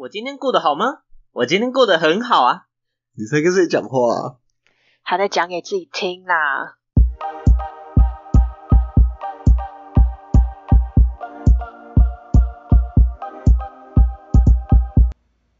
我今天过得好吗？我今天过得很好啊。你在跟谁讲话啊？还在讲给自己听啦。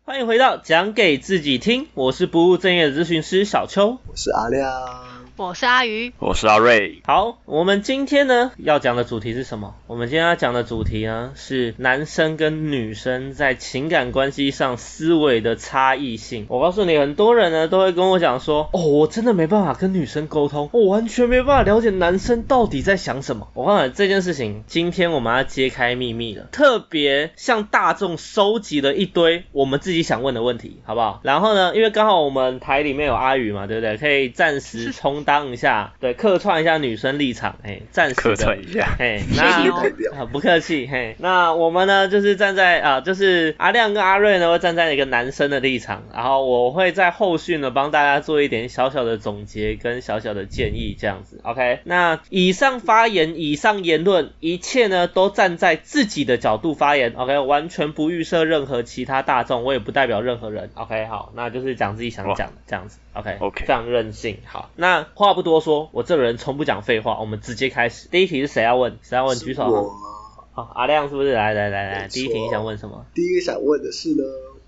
欢迎回到讲给自己听，我是不务正业的咨询师小邱。我是阿亮。我是阿鱼，我是阿瑞。好，我们今天呢要讲的主题是什么？我们今天要讲的主题呢是男生跟女生在情感关系上思维的差异性。我告诉你，很多人呢都会跟我讲说，哦，我真的没办法跟女生沟通，我完全没办法了解男生到底在想什么。我告诉你这件事情，今天我们要揭开秘密了，特别向大众收集了一堆我们自己想问的问题，好不好？然后呢，因为刚好我们台里面有阿宇嘛，对不对？可以暂时充。当一下，对，客串一下女生立场，哎，暂时客串一下，嘿，那不客气，嘿，那我们呢，就是站在啊，就是阿亮跟阿瑞呢会站在一个男生的立场，然后我会在后续呢帮大家做一点小小的总结跟小小的建议，这样子，OK，那以上发言、以上言论，一切呢都站在自己的角度发言，OK，完全不预设任何其他大众，我也不代表任何人，OK，好，那就是讲自己想讲的这样子，OK，OK，非常任性，好，那。话不多说，我这个人从不讲废话，我们直接开始。第一题是谁要问？谁要问？举手。好，阿亮是不是？来来来来，第一题你想问什么？第一个想问的是呢，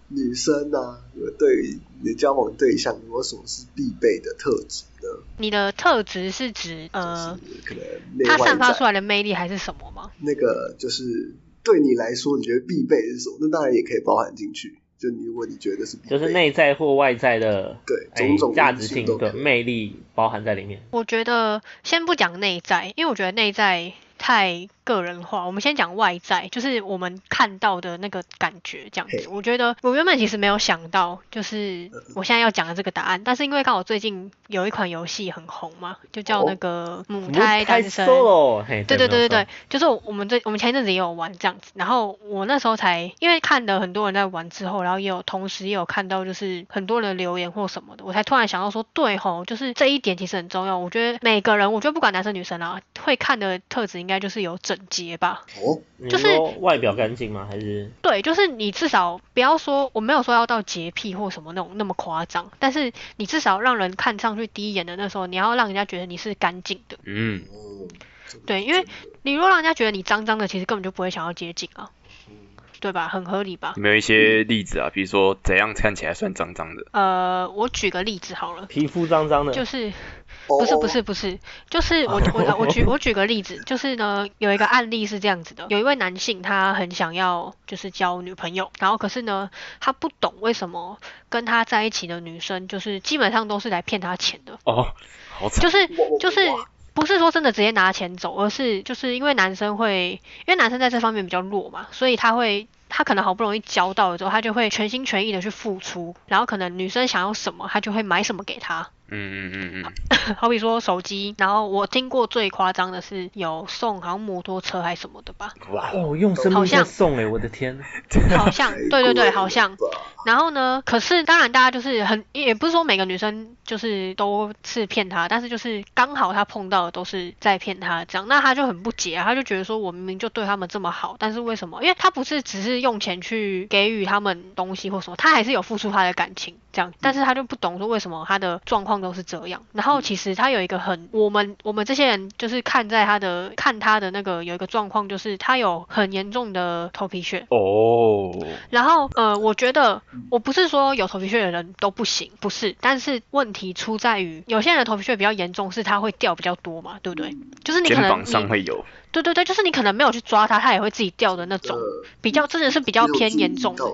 女生呢，对于你的交往对象有什么是必备的特质呢？你的特质是指呃，可能他散发出来的魅力还是什么吗？那个就是对你来说，你觉得必备是什么？那当然也可以包含进去。就你，如果你觉得是，就是内在或外在的，对，种种价值性的魅力包含在里面。我觉得先不讲内在，因为我觉得内在。太个人化，我们先讲外在，就是我们看到的那个感觉这样子。我觉得我原本其实没有想到，就是我现在要讲的这个答案，但是因为刚好最近有一款游戏很红嘛，就叫那个母胎单身。对对对对对，就是我们这我们前一阵子也有玩这样子，然后我那时候才因为看的很多人在玩之后，然后也有同时也有看到就是很多人留言或什么的，我才突然想到说，对吼，就是这一点其实很重要。我觉得每个人，我觉得不管男生女生啊，会看的特质应该。应该就是有整洁吧？哦，就是外表干净吗？还是对，就是你至少不要说我没有说要到洁癖或什么那种那么夸张，但是你至少让人看上去第一眼的那时候，你要让人家觉得你是干净的。嗯，对，因为你如果让人家觉得你脏脏的，其实根本就不会想要接近啊，对吧？很合理吧？有没有一些例子啊？比如说怎样看起来算脏脏的？呃，我举个例子好了，皮肤脏脏的，就是。不是不是不是，就是我我我举我举个例子，就是呢有一个案例是这样子的，有一位男性他很想要就是交女朋友，然后可是呢他不懂为什么跟他在一起的女生就是基本上都是来骗他钱的。哦，好就是就是不是说真的直接拿钱走，而是就是因为男生会因为男生在这方面比较弱嘛，所以他会。他可能好不容易交到了之后，他就会全心全意的去付出，然后可能女生想要什么，他就会买什么给她。嗯嗯嗯嗯。好比说手机，然后我听过最夸张的是有送好像摩托车还是什么的吧。哇哦，用生命在送哎，我的天。好像，对对对，好像。然后呢，可是当然大家就是很，也不是说每个女生就是都是骗他，但是就是刚好他碰到的都是在骗他这样，那他就很不解啊，他就觉得说我明明就对他们这么好，但是为什么？因为他不是只是。用钱去给予他们东西或什么，他还是有付出他的感情这样，但是他就不懂说为什么他的状况都是这样。然后其实他有一个很，我们我们这些人就是看在他的看他的那个有一个状况，就是他有很严重的头皮屑哦。然后呃，我觉得我不是说有头皮屑的人都不行，不是，但是问题出在于有些人的头皮屑比较严重，是他会掉比较多嘛，对不对？就是你可能上会有。对对对，就是你可能没有去抓它，它也会自己掉的那种，比较真的是比较偏严重的。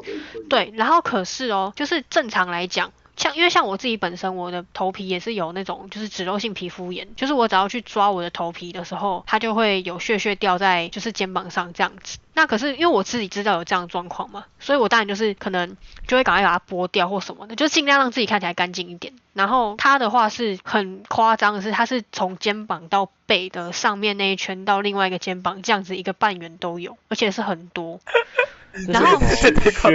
对，然后可是哦，就是正常来讲，像因为像我自己本身，我的头皮也是有那种就是脂漏性皮肤炎，就是我只要去抓我的头皮的时候，它就会有屑屑掉在就是肩膀上这样子。那可是因为我自己知道有这样状况嘛，所以我当然就是可能就会赶快把它剥掉或什么的，就尽量让自己看起来干净一点。然后它的话是很夸张的是，它是从肩膀到背的上面那一圈到另外一个肩膀这样子一个半圆都有，而且是很多。然后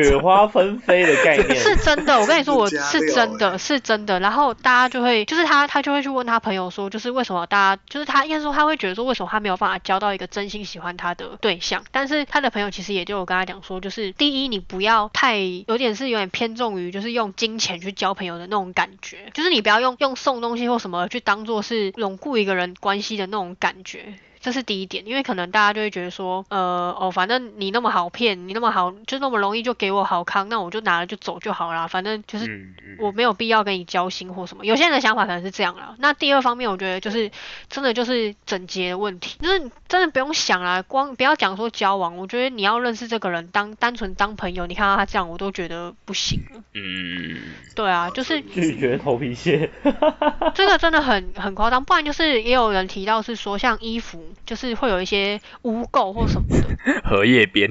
雪花纷飞的概念是真的，我跟你说，我是真的，欸是真的。然后大家就会，就是他，他就会去问他朋友说，就是为什么大家，就是他应该说他会觉得说，为什么他没有办法交到一个真心喜欢他的对象？但是他的朋友其实也就有跟他讲说，就是第一，你不要太有点是有点偏重于就是用金钱去交朋友的那种感觉，就是你不要用用送东西或什么去当做是巩固一个人关系的那种感觉。这是第一点，因为可能大家就会觉得说，呃，哦，反正你那么好骗，你那么好，就那么容易就给我好康，那我就拿了就走就好啦，反正就是我没有必要跟你交心或什么。有些人的想法可能是这样啦。那第二方面，我觉得就是真的就是整洁的问题，就是真的不用想啦，光不要讲说交往，我觉得你要认识这个人，当单纯当朋友，你看到他这样，我都觉得不行了。嗯，对啊，就是拒绝头皮屑。这个真的很很夸张，不然就是也有人提到是说，像衣服就是会有一些污垢或什么的。荷叶边，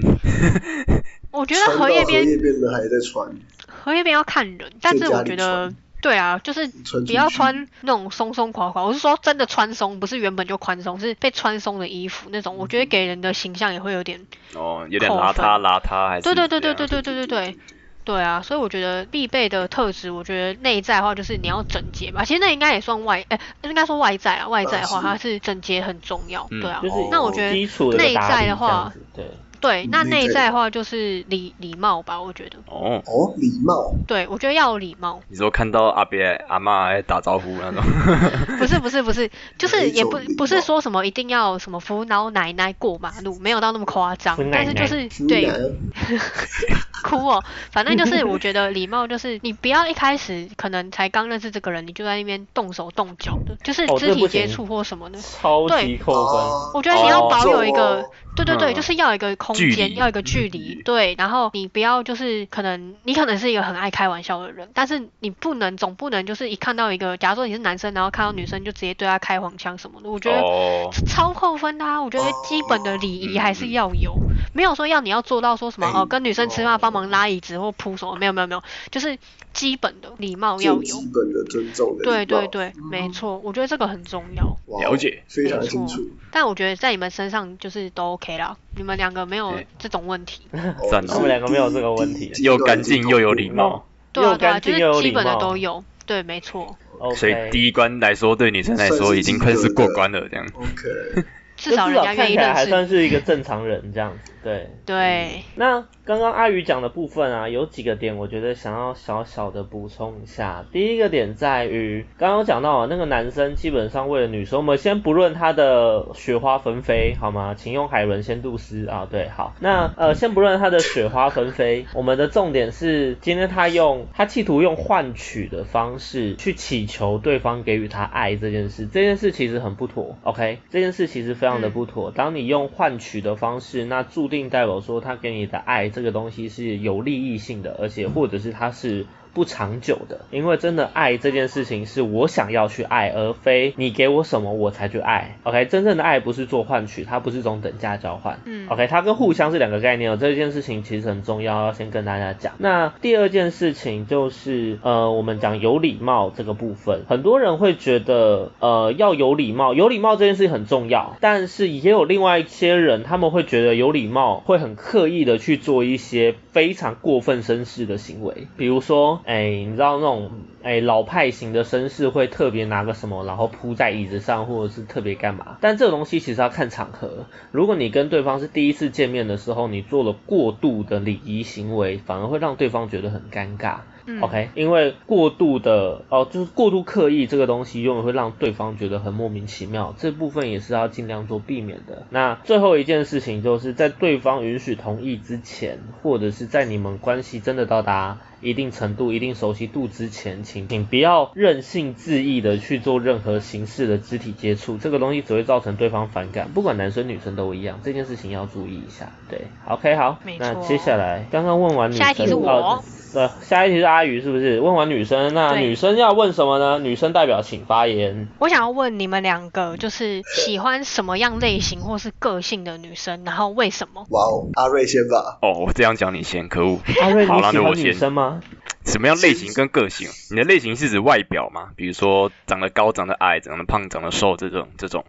我觉得荷荷叶边叶边的还在穿，荷叶边要看人，但是我觉得对啊，就是穿不要穿那种松松垮垮。我是说真的穿松，不是原本就宽松，是被穿松的衣服那种，我觉得给人的形象也会有点。哦，有点邋遢邋遢还是对对对对对对对对对。对啊，所以我觉得必备的特质，我觉得内在的话就是你要整洁吧。其实那应该也算外，哎、应该说外在啊。外在的话，它是整洁很重要。嗯。对啊，就是那我觉得基础的内在的话对，对，那内在的话就是礼礼貌吧，我觉得。哦，哦，礼貌，对，我觉得要有礼貌。你说看到阿伯阿妈来打招呼那种，不是不是不是，就是也不不是貌说什么一定要什么扶老奶奶过马路，没有到那么夸张。但是就是对。男 哭哦，反正就是我觉得礼貌就是你不要一开始可能才刚认识这个人，你就在那边动手动脚的，就是肢体接触或什么的。超级对扣分。哦我觉得你要哦保有一个哦，对对对，嗯就是要一个空间，要一个距离，对，然后你不要就是可能你可能是一个很爱开玩笑的人，但是你不能总不能就是一看到一个，假如说你是男生，然后看到女生就直接对她开黄腔什么的，我觉得哦，超扣分的啊！我觉得基本的礼仪还是要有，没有说要你要做到说什么哎哦，跟女生吃饭帮忙拉椅子或铺什么，没有没有没有，就是基本的礼貌要有。基。本的尊重的对对对，没错，我觉得这个很重要。了解。非常没错。清楚。但我觉得在你们身上就是都 OK 啦，你们两个没有这种问题。哦 赞他们两个没有这个问题。又干净又有礼貌，对啊对啊，又干净就是基本的又有礼貌都有。对，没错。所以第一关来说，对女生来说已经快是过关了，这样。OK，至少人家就看起来还愿意认识你。算是一个正常人这样子，对。对，那刚刚阿宇讲的部分啊，有几个点我觉得想要小小的补充一下。第一个点在于，刚刚讲到啊，那个男生基本上为了女生，我们先不论他的雪花纷飞，好吗？请用海伦先度斯啊，对，好。那呃，先不论他的雪花纷飞，我们的重点是，今天他用他企图用换取的方式去祈求对方给予他爱这件事，这件事其实很不妥，OK？这件事其实非常的不妥。当你用换取的方式，那注定代表说他给你的爱这个东西是有利益性的，而且或者是他是。不长久的，因为真的爱这件事情是我想要去爱，而非你给我什么我才去爱。OK，真正的爱不是做换取，它不是这种等价交换。嗯 OK，它跟互相是两个概念哦。这件事情其实很重要，要先跟大家讲。那第二件事情就是，呃，我们讲有礼貌这个部分，很多人会觉得，呃，要有礼貌，有礼貌这件事情很重要，但是也有另外一些人，他们会觉得有礼貌会很刻意的去做一些非常过分绅士的行为，比如说，哎，你知道那种。哎，老派型的绅士会特别拿个什么，然后铺在椅子上，或者是特别干嘛？但这个东西其实要看场合。如果你跟对方是第一次见面的时候，你做了过度的礼仪行为，反而会让对方觉得很尴尬。嗯 OK，因为过度的哦，就是过度刻意这个东西，永远会让对方觉得很莫名其妙。这部分也是要尽量做避免的。那最后一件事情就是在对方允许同意之前，或者是在你们关系真的到达一定程度、一定熟悉度之前，请请不要任性恣意的去做任何形式的肢体接触，这个东西只会造成对方反感，不管男生女生都一样。这件事情要注意一下。对，OK，好，那接下来刚刚问完女生，下一题是我哦对，下一题是阿宇，是不是？问完女生，那女生要问什么呢？女生代表请发言。我想要问你们两个，就是喜欢什么样类型或是个性的女生，然后为什么？哇哦，阿瑞先吧。哦，我这样讲你先，可恶。阿瑞，好你喜欢女那就我先生吗？什么样类型跟个性？你的类型是指外表吗？比如说长得高、长得矮、长得胖、长得瘦这种这种。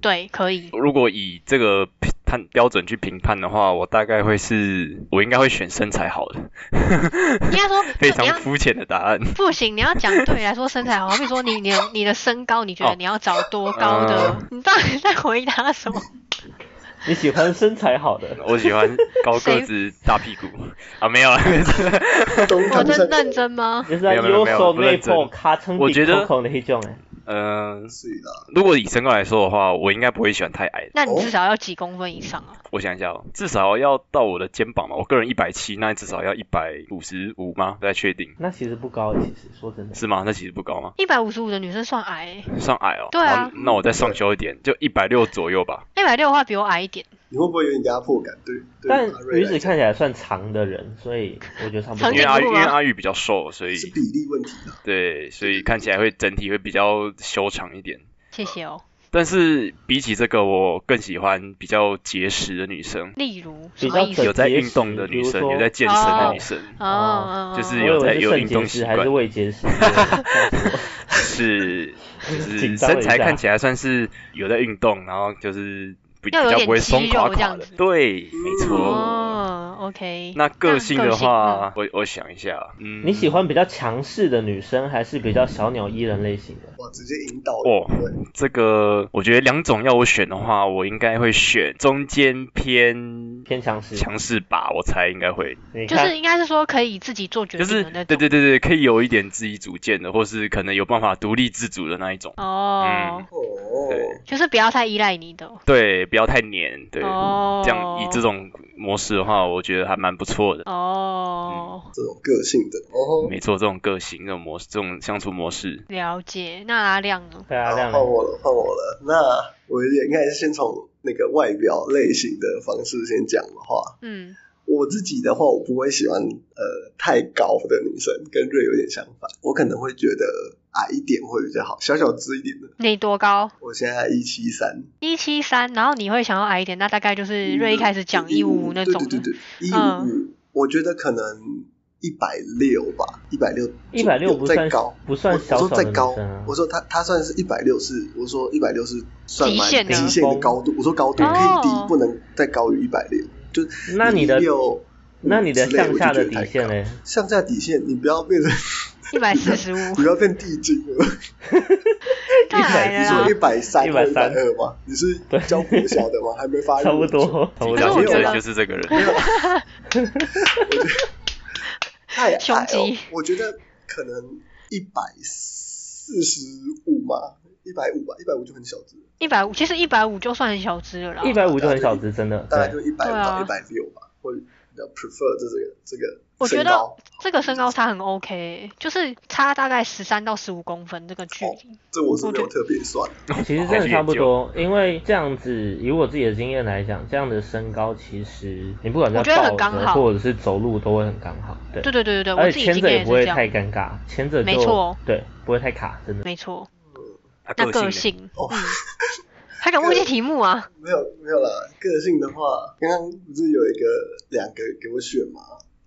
对，可以。如果以这个判标准去评判的话，我大概会是，我应该会选身材好的。应该说 非常肤浅的答案。不行，你要讲对你来说身材好，好比说你你的你的身高，你觉得哦你要找多高的？嗯你到底在回答什么？你喜欢身材好的，我喜欢高个子、大屁股 啊，没有啊，我堂上真认真吗？就是在没有没有没有右手内不认真破卡称我觉得的那种诶。嗯、是的，如果以身高来说的话，我应该不会喜欢太矮的。那你至少要几公分以上啊？我想一下哦，至少要到我的肩膀嘛。我个人一百七，那至少要一百五十五吗？不太确定，那其实不高，其实说真的。是吗？那其实不高吗？一百五十五的女生算矮、欸，算矮哦。对啊那我再上修一点，就一百六左右吧。一百六的话比我矮一点。你会不会有点压迫感？对，对但阿瑞鱼子看起来算长的人，所以我觉得差不多因为阿玉因为阿玉比较瘦，所以是比例问题啦。对，所以看起来会整体会比较修长一点。谢谢哦。但是比起这个，我更喜欢比较结实的女生，例如比较？有在运动的女生，有在健身的女生，哦就是有在有运动习惯还是未结石？吓死我是就是身材看起来算是有在运动，然后就是比较不会松肌垮垮的对，没错。哦，OK。那个性的嗯话，我我想一下，嗯，你喜欢比较强势的女生，还是比较小鸟依人类型的？哇，直接引导哦，这个？我觉得两种要我选的话，我应该会选中间偏偏强势。强势吧，我猜应该会，就，是应该是说可以自己做决就是定的那种。对对对对，可以有一点自己主见的，或是可能有办法独立自主的那一种。哦，嗯哦，对就是不要太依赖你的。对，不要太黏，对，哦，这样以这种模式的话，我觉得还蛮不错的。哦，这种个性的哦。没错，这种个性、这种模式、这种相处模式，了解。那阿亮呢？对阿，亮换我了，换我了。那我也应该是先从那个外表类型的方式先讲的话，嗯，我自己的话，我不会喜欢呃太高的女生，跟瑞有点相反。我可能会觉得矮一点会比较好，小小只一点的。你多高？我现在一七三，一七三，然后你会想要矮一点，那大概就是瑞一开始讲一五五那种的。对对对对，一五嗯五，我觉得可能一百六吧，一百六，一百六不算再高，不算我我说小小的再高女生啊，我说他他算是一百六是，我说一百六是算蛮极限的极限的高度，我说高度可以哦低，不能再高于一百六，就那你的六，那你的向下的底线嘞？向下底线，你不要变成，一百四十五，不要变地精了。太矮了你说一。百三、一百130二吗？你是教国小的吗？还没发育差不多，差不可是多我觉得讲这就是这个人。太矮哦胸肌，我觉得可能一百四十五嘛，一百五吧，一百五就很小只，一百五，其实一百五就算很小只了啦。一百五就很小只，真的。大概就一百到一百六吧，会比较 prefer 这个这个我觉得这个身高差很 OK，就是差大概十三到十五公分这个距离。这我是没有我觉得特别算，其实真的差不多，因为这样子，以我自己的经验来讲，这样的身高其实你不管在我觉得很抱刚好着或者是走路都会很刚好。对对对对对而且牵自己经着也不会。太尴尬，牵着就没错对，不会太卡，真的。没错，那个个性性，哦嗯，还敢忘记题目啊？没有没有啦。个性的话，刚刚不是有一个两个给我选吗？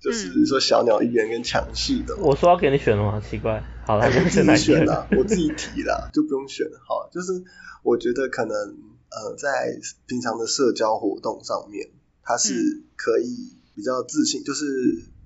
就是说小鸟依人跟强势的。我说要给你选了吗？奇怪。好了，我自己选哪一个？选啦，我自己提啦，就不用选了。好，就是我觉得可能呃，在平常的社交活动上面，他是嗯可以比较自信，就是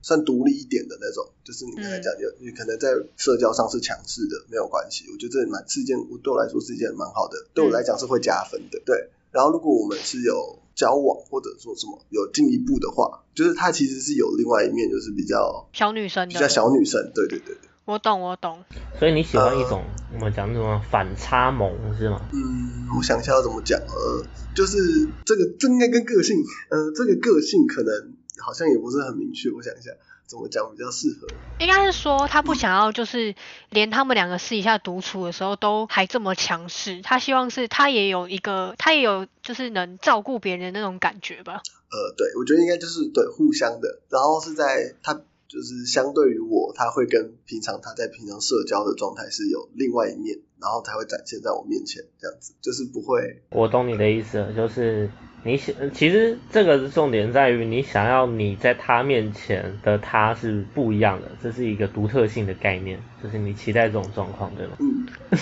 算独立一点的那种。就是你刚才讲，有你可能在社交上是强势的，没有关系。我觉得这蛮是一件，对我来说是一件蛮好的，对我来讲是会加分的。对，然后如果我们是有交往或者说什么有进一步的话，就是他其实是有另外一面，就是比较小女生比较，小女生。对对对对。我懂我懂。所以你喜欢一种我们讲什么反差萌是吗？嗯，我想一下要怎么讲，呃，就是这个这应该跟个性，呃，这个个性可能好像也不是很明确，我想一下怎么讲比较适合。应该是说他不想要，就是连他们两个私底下独处的时候都还这么强势。他希望是他也有一个，他也有就是能照顾别人的那种感觉吧。呃，对，我觉得应该就是对互相的，然后是在他就是相对于我，他会跟平常他在平常社交的状态是有另外一面，然后才会展现在我面前，这样子就是不会，我懂你的意思了，就是你想，其实这个重点在于你想要你在他面前的他是不一样的，这是一个独特性的概念，就是你期待这种状况，对吗？嗯，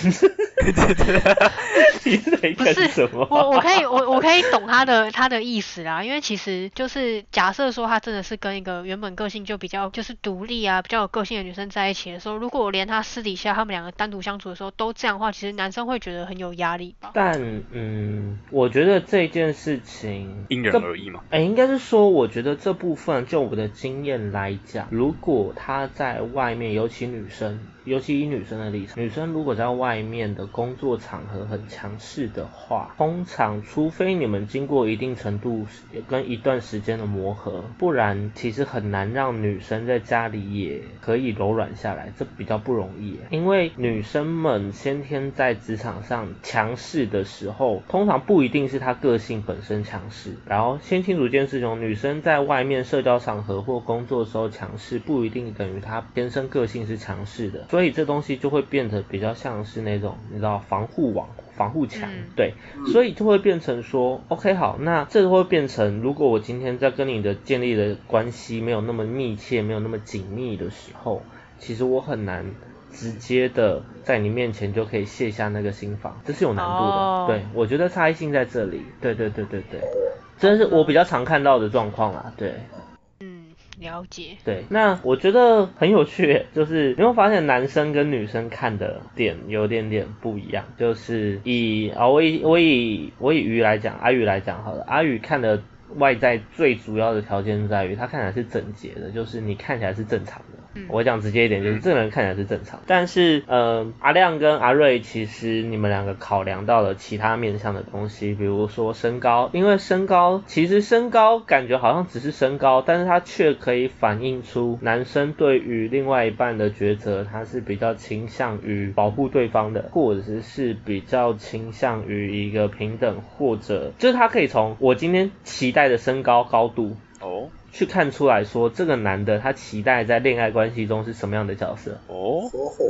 你在不是干什么？我我可以我我可以懂他的他的意思啦，因为其实就是假设说他真的是跟一个原本个性就比较就是独立啊，比较有个性的女生在一起的时候，如果我连他私底下他们两个单独相处的时候都这样的话，其实男生会觉得很有压力吧？但嗯，我觉得这件事情因人而异嘛。哎，应该是说，我觉得这部分就我的经验来讲，如果他在外面，尤其女生，尤其以女生的立场，女生如果在外面的工作场合很强势的话，通常除非你们经过一定程度跟一段时间的磨合，不然其实很难让女生在家里也可以柔软下来，这比较不容易。因为女生们先天在职场上强势的时候，通常不一定是她个性本身强势。然后先清楚一件事情，女生在外面社交场合或工作的时候强势，不一定等于她天生个性是强势的。所以这东西就会变得比较像是那种你知道防护网。防护墙，嗯对，所以就会变成说，OK 好，那这会变成，如果我今天在跟你的建立的关系没有那么密切，没有那么紧密的时候，其实我很难直接的在你面前就可以卸下那个心防，这是有难度的。哦对，我觉得差异性在这里。对对对对对，这是我比较常看到的状况啦。对。了解。对，那我觉得很有趣，就是你会发现男生跟女生看的点有点点不一样。就是以啊、我以我以我以鱼来讲，阿宇来讲好了，阿宇看的外在最主要的条件在于他看起来是整洁的，就是你看起来是正常的。嗯。我讲直接一点，就是这个人看起来是正常，但是呃，阿亮跟阿瑞其实你们两个考量到了其他面向的东西，比如说身高，因为身高其实身高感觉好像只是身高，但是它却可以反映出男生对于另外一半的抉择，他是比较倾向于保护对方的，或者是是比较倾向于一个平等，或者就是他可以从我今天期待的身高高度哦。去看出来说，这个男的他期待在恋爱关系中是什么样的角色。哦，火火，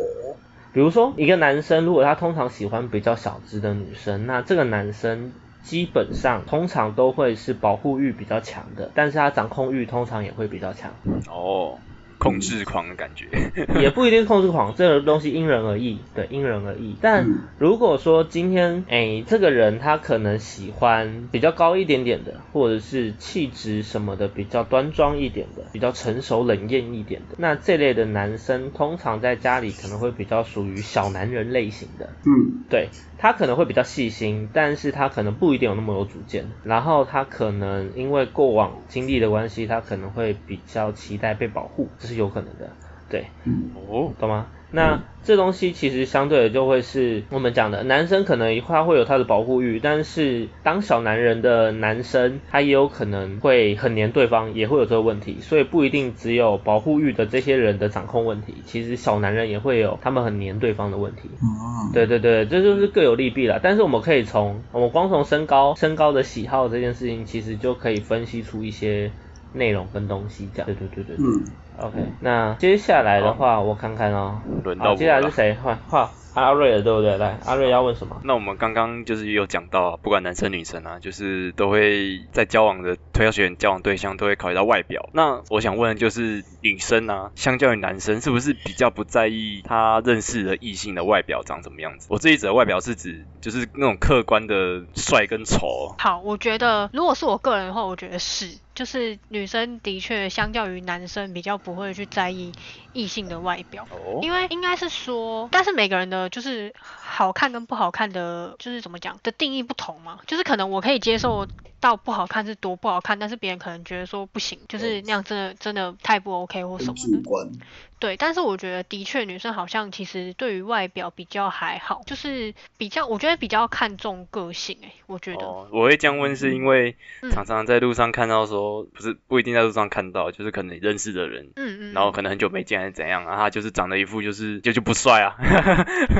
比如说，一个男生如果他通常喜欢比较小只的女生，那这个男生基本上通常都会是保护欲比较强的，但是他掌控欲通常也会比较强，哦，控制狂的感觉。也不一定是控制狂，这个东西因人而异，对，因人而异。但嗯如果说今天，哎，这个人他可能喜欢比较高一点点的，或者是气质什么的比较端庄一点的，比较成熟冷艳一点的，那这类的男生通常在家里可能会比较属于小男人类型的，嗯，对他可能会比较细心，但是他可能不一定有那么有主见。然后他可能因为过往经历的关系，他可能会比较期待被保护，这是有可能的。对，哦，懂吗？那这东西其实相对的就会是我们讲的，男生可能他会有他的保护欲，但是当小男人的男生，他也有可能会很黏对方，也会有这个问题，所以不一定只有保护欲的这些人的掌控问题，其实小男人也会有他们很黏对方的问题。嗯，对对对，这就是各有利弊了。但是我们可以从我们光从身高、身高的喜好这件事情，其实就可以分析出一些内容跟东西。这样，对对对对对。嗯，OK，那接下来的话，我看看哦。好，轮到我接下来是。谁？换换阿瑞了，对不对？来，阿瑞要问什么？那我们刚刚就是有讲到，不管男生女生啊，就是都会在交往的推销选交往对象都会考虑到外表。那我想问的就是女生啊，相较于男生，是不是比较不在意他认识的异性的外表长什么样子？我这一则外表是指就是那种客观的帅跟丑。好，我觉得如果是我个人的话，我觉得是，就是女生的确相较于男生比较不会去在意异性的外表。哦，因为应该是说，但是每个人的就是好看跟不好看的，就是怎么讲的定义不同嘛。就是可能我可以接受到不好看是多不好看，但是别人可能觉得说不行，就是那样真的真的太不 OK 或什很么的。对，但是我觉得的确女生好像其实对于外表比较还好，就是比较我觉得比较看重个性哎、我觉得。哦，我会这样问是因为嗯常常在路上看到说，不是不一定在路上看到，就是可能认识的人，嗯嗯。然后可能很久没见还是怎样啊，他就是长得一副就是就就不帅啊，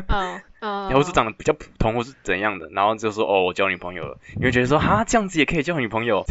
嗯 嗯。然后是长得比较普通或是怎样的，然后就说哦我交女朋友了，你会觉得说哈这样子也可以交女朋友，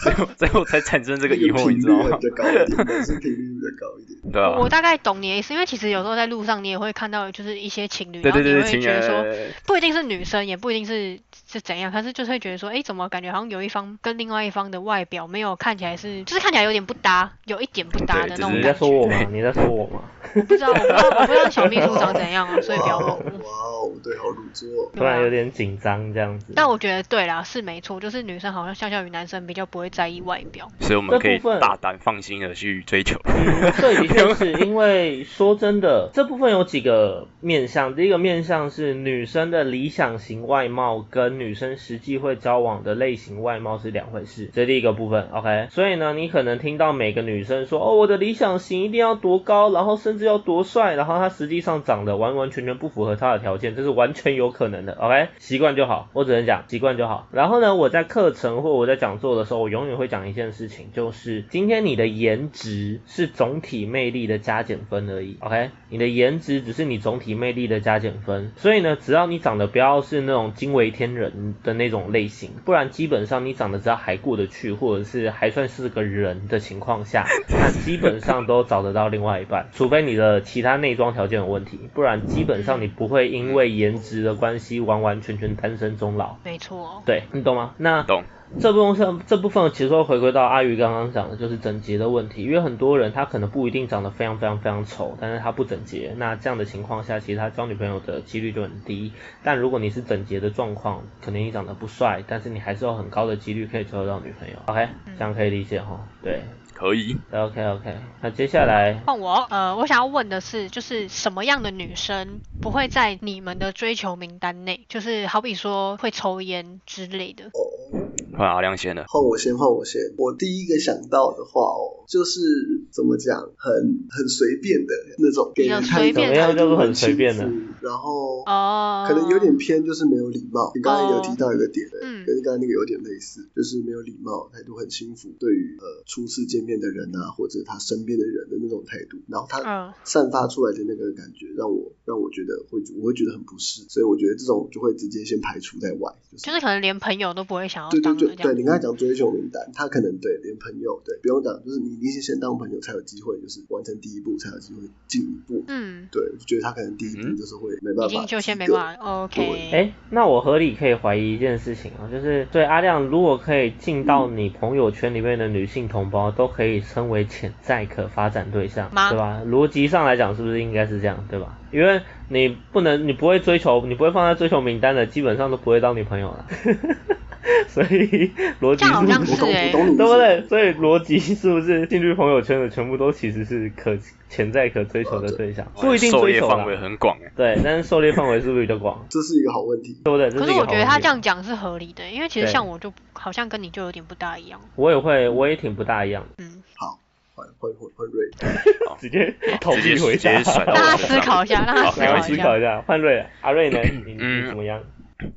最后最后才产生这个疑惑，你知道吗频率？比较高一点，男生频率比较高一点。对啊，我大概懂你的意思，因为其实有时候在路上你也会看到，就是一些情侣，对对对对，然后你会情觉得说，不一定是女生，也不一定是是怎样，可是就是会觉得说，哎，怎么感觉好像有一方跟另外一方的外表没有看起来是，就是看起来有点不搭，有一点不搭的那种感觉。你在说我吗？你在说我吗？我不知道，我不知道，我不知道小秘书长怎样啊，所以不要问哇我。哦，对，好乳作。突然有点紧张这样子。但我觉得对啦，是没错，就是女生好像相较于男生比较不会在意外表，所以我们可以大胆放心的去追求。嗯，对，的确 是因为说真的，这部分有几个面向。第一个面向是女生的理想型外貌跟女生实际会交往的类型外貌是两回事，这是第一个部分。OK，所以呢，你可能听到每个女生说，哦，我的理想型一定要多高，然后甚至要多帅，然后他实际上长得完完全全不符合他的条件，这是完全有可能的。OK，习惯就好，我只能讲习惯就好。然后呢，我在课程或我在讲座的时候，我永远会讲一件事情，就是今天你的颜值是总体魅力的加减分而已。OK，你的颜值只是你总体魅力的加减分。所以呢，只要你长得不要是那种惊为天人的那种类型，不然基本上你长得只要还过得去，或者是还算是个人的情况下，那基本上都找得到另外一半。除非你的其他内装条件有问题，不然基本上你不会因为颜值的关系完完全全单身终老。没错。对，你懂吗？那懂。这部分这部分其实会回归到阿鱼刚刚讲的，就是整洁的问题。因为很多人他可能不一定长得非常非常非常丑，但是他不整洁，那这样的情况下，其实他交女朋友的几率就很低。但如果你是整洁的状况，可能你长得不帅，但是你还是有很高的几率可以交到女朋友。OK，这样可以理解哈？对。可以，OK OK，那接下来换我，呃，我想要问的是，就是什么样的女生不会在你们的追求名单内？就是好比说会抽烟之类的。换阿亮先了，换我先，换我先。我第一个想到的话哦，就是怎么讲，很很随便的那种，给人随便态度很随便的，然后哦，可能有点偏，就是没有礼貌。你刚才有提到一个点，嗯，跟刚才那个有点类似，就是没有礼貌，态度很轻浮，对于呃初次见面的人啊，或者他身边的人的那种态度，然后他散发出来的那个感觉，让我让我觉得会我会觉得很不适，所以我觉得这种就会直接先排除在外，就是可能连朋友都不会想要当。对对，你刚才讲追求名单，他可能对连朋友，对，不用讲，就是你你先先当朋友才有机会，就是完成第一步才有机会进一步。嗯，对，就觉得他可能第一步就是会没办法，已经就先没办法。OK。哎，那我合理可以怀疑一件事情啊，就是对阿亮，如果可以进到你朋友圈里面的女性同胞，都可以称为潜在可发展对象，对吧？逻辑上来讲，是不是应该是这样，对吧？因为你不能，你不会追求，你不会放在追求名单的，基本上都不会当女朋友了。所以逻辑是不是 对不对？所以逻辑是不是进去朋友圈的全部都其实是可潜在可追求的对象？不一定追求范围很广哎。对，但是狩猎范围是不是比较广？这是一个好问题，对不对？可是我觉得他这样讲是合理的，因为其实像我就好像跟你就有点不大一样。我也会，我也挺不大一样。嗯，好，换换换换瑞，直接投币回答，让他思考一下，让他思考一下。换瑞，阿瑞呢？你你怎么样？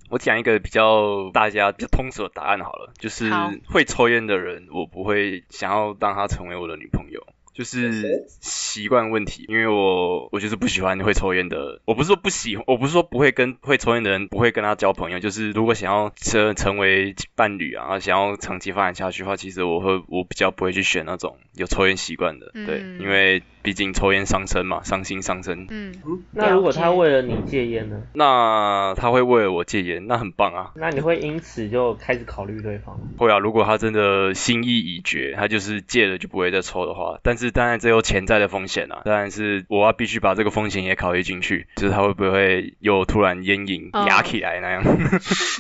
我讲一个比较大家比较通俗的答案好了，就是会抽烟的人，我不会想要让他成为我的女朋友。就是习惯问题，因为我我就是不喜欢会抽烟的。我不是说不喜，我不是说不会跟会抽烟的人不会跟他交朋友。就是如果想要成成为伴侣啊，想要长期发展下去的话，其实我会我比较不会去选那种有抽烟习惯的。对，因为毕竟抽烟伤身嘛，伤心伤身。嗯，那如果他为了你戒烟呢？那他会为了我戒烟，那很棒啊。那你会因此就开始考虑对方？会啊，如果他真的心意已决，他就是戒了就不会再抽的话，但是。当然，这有潜在的风险啊！当然是我要必须把这个风险也考虑进去，就是他会不会又突然烟瘾压起来那样？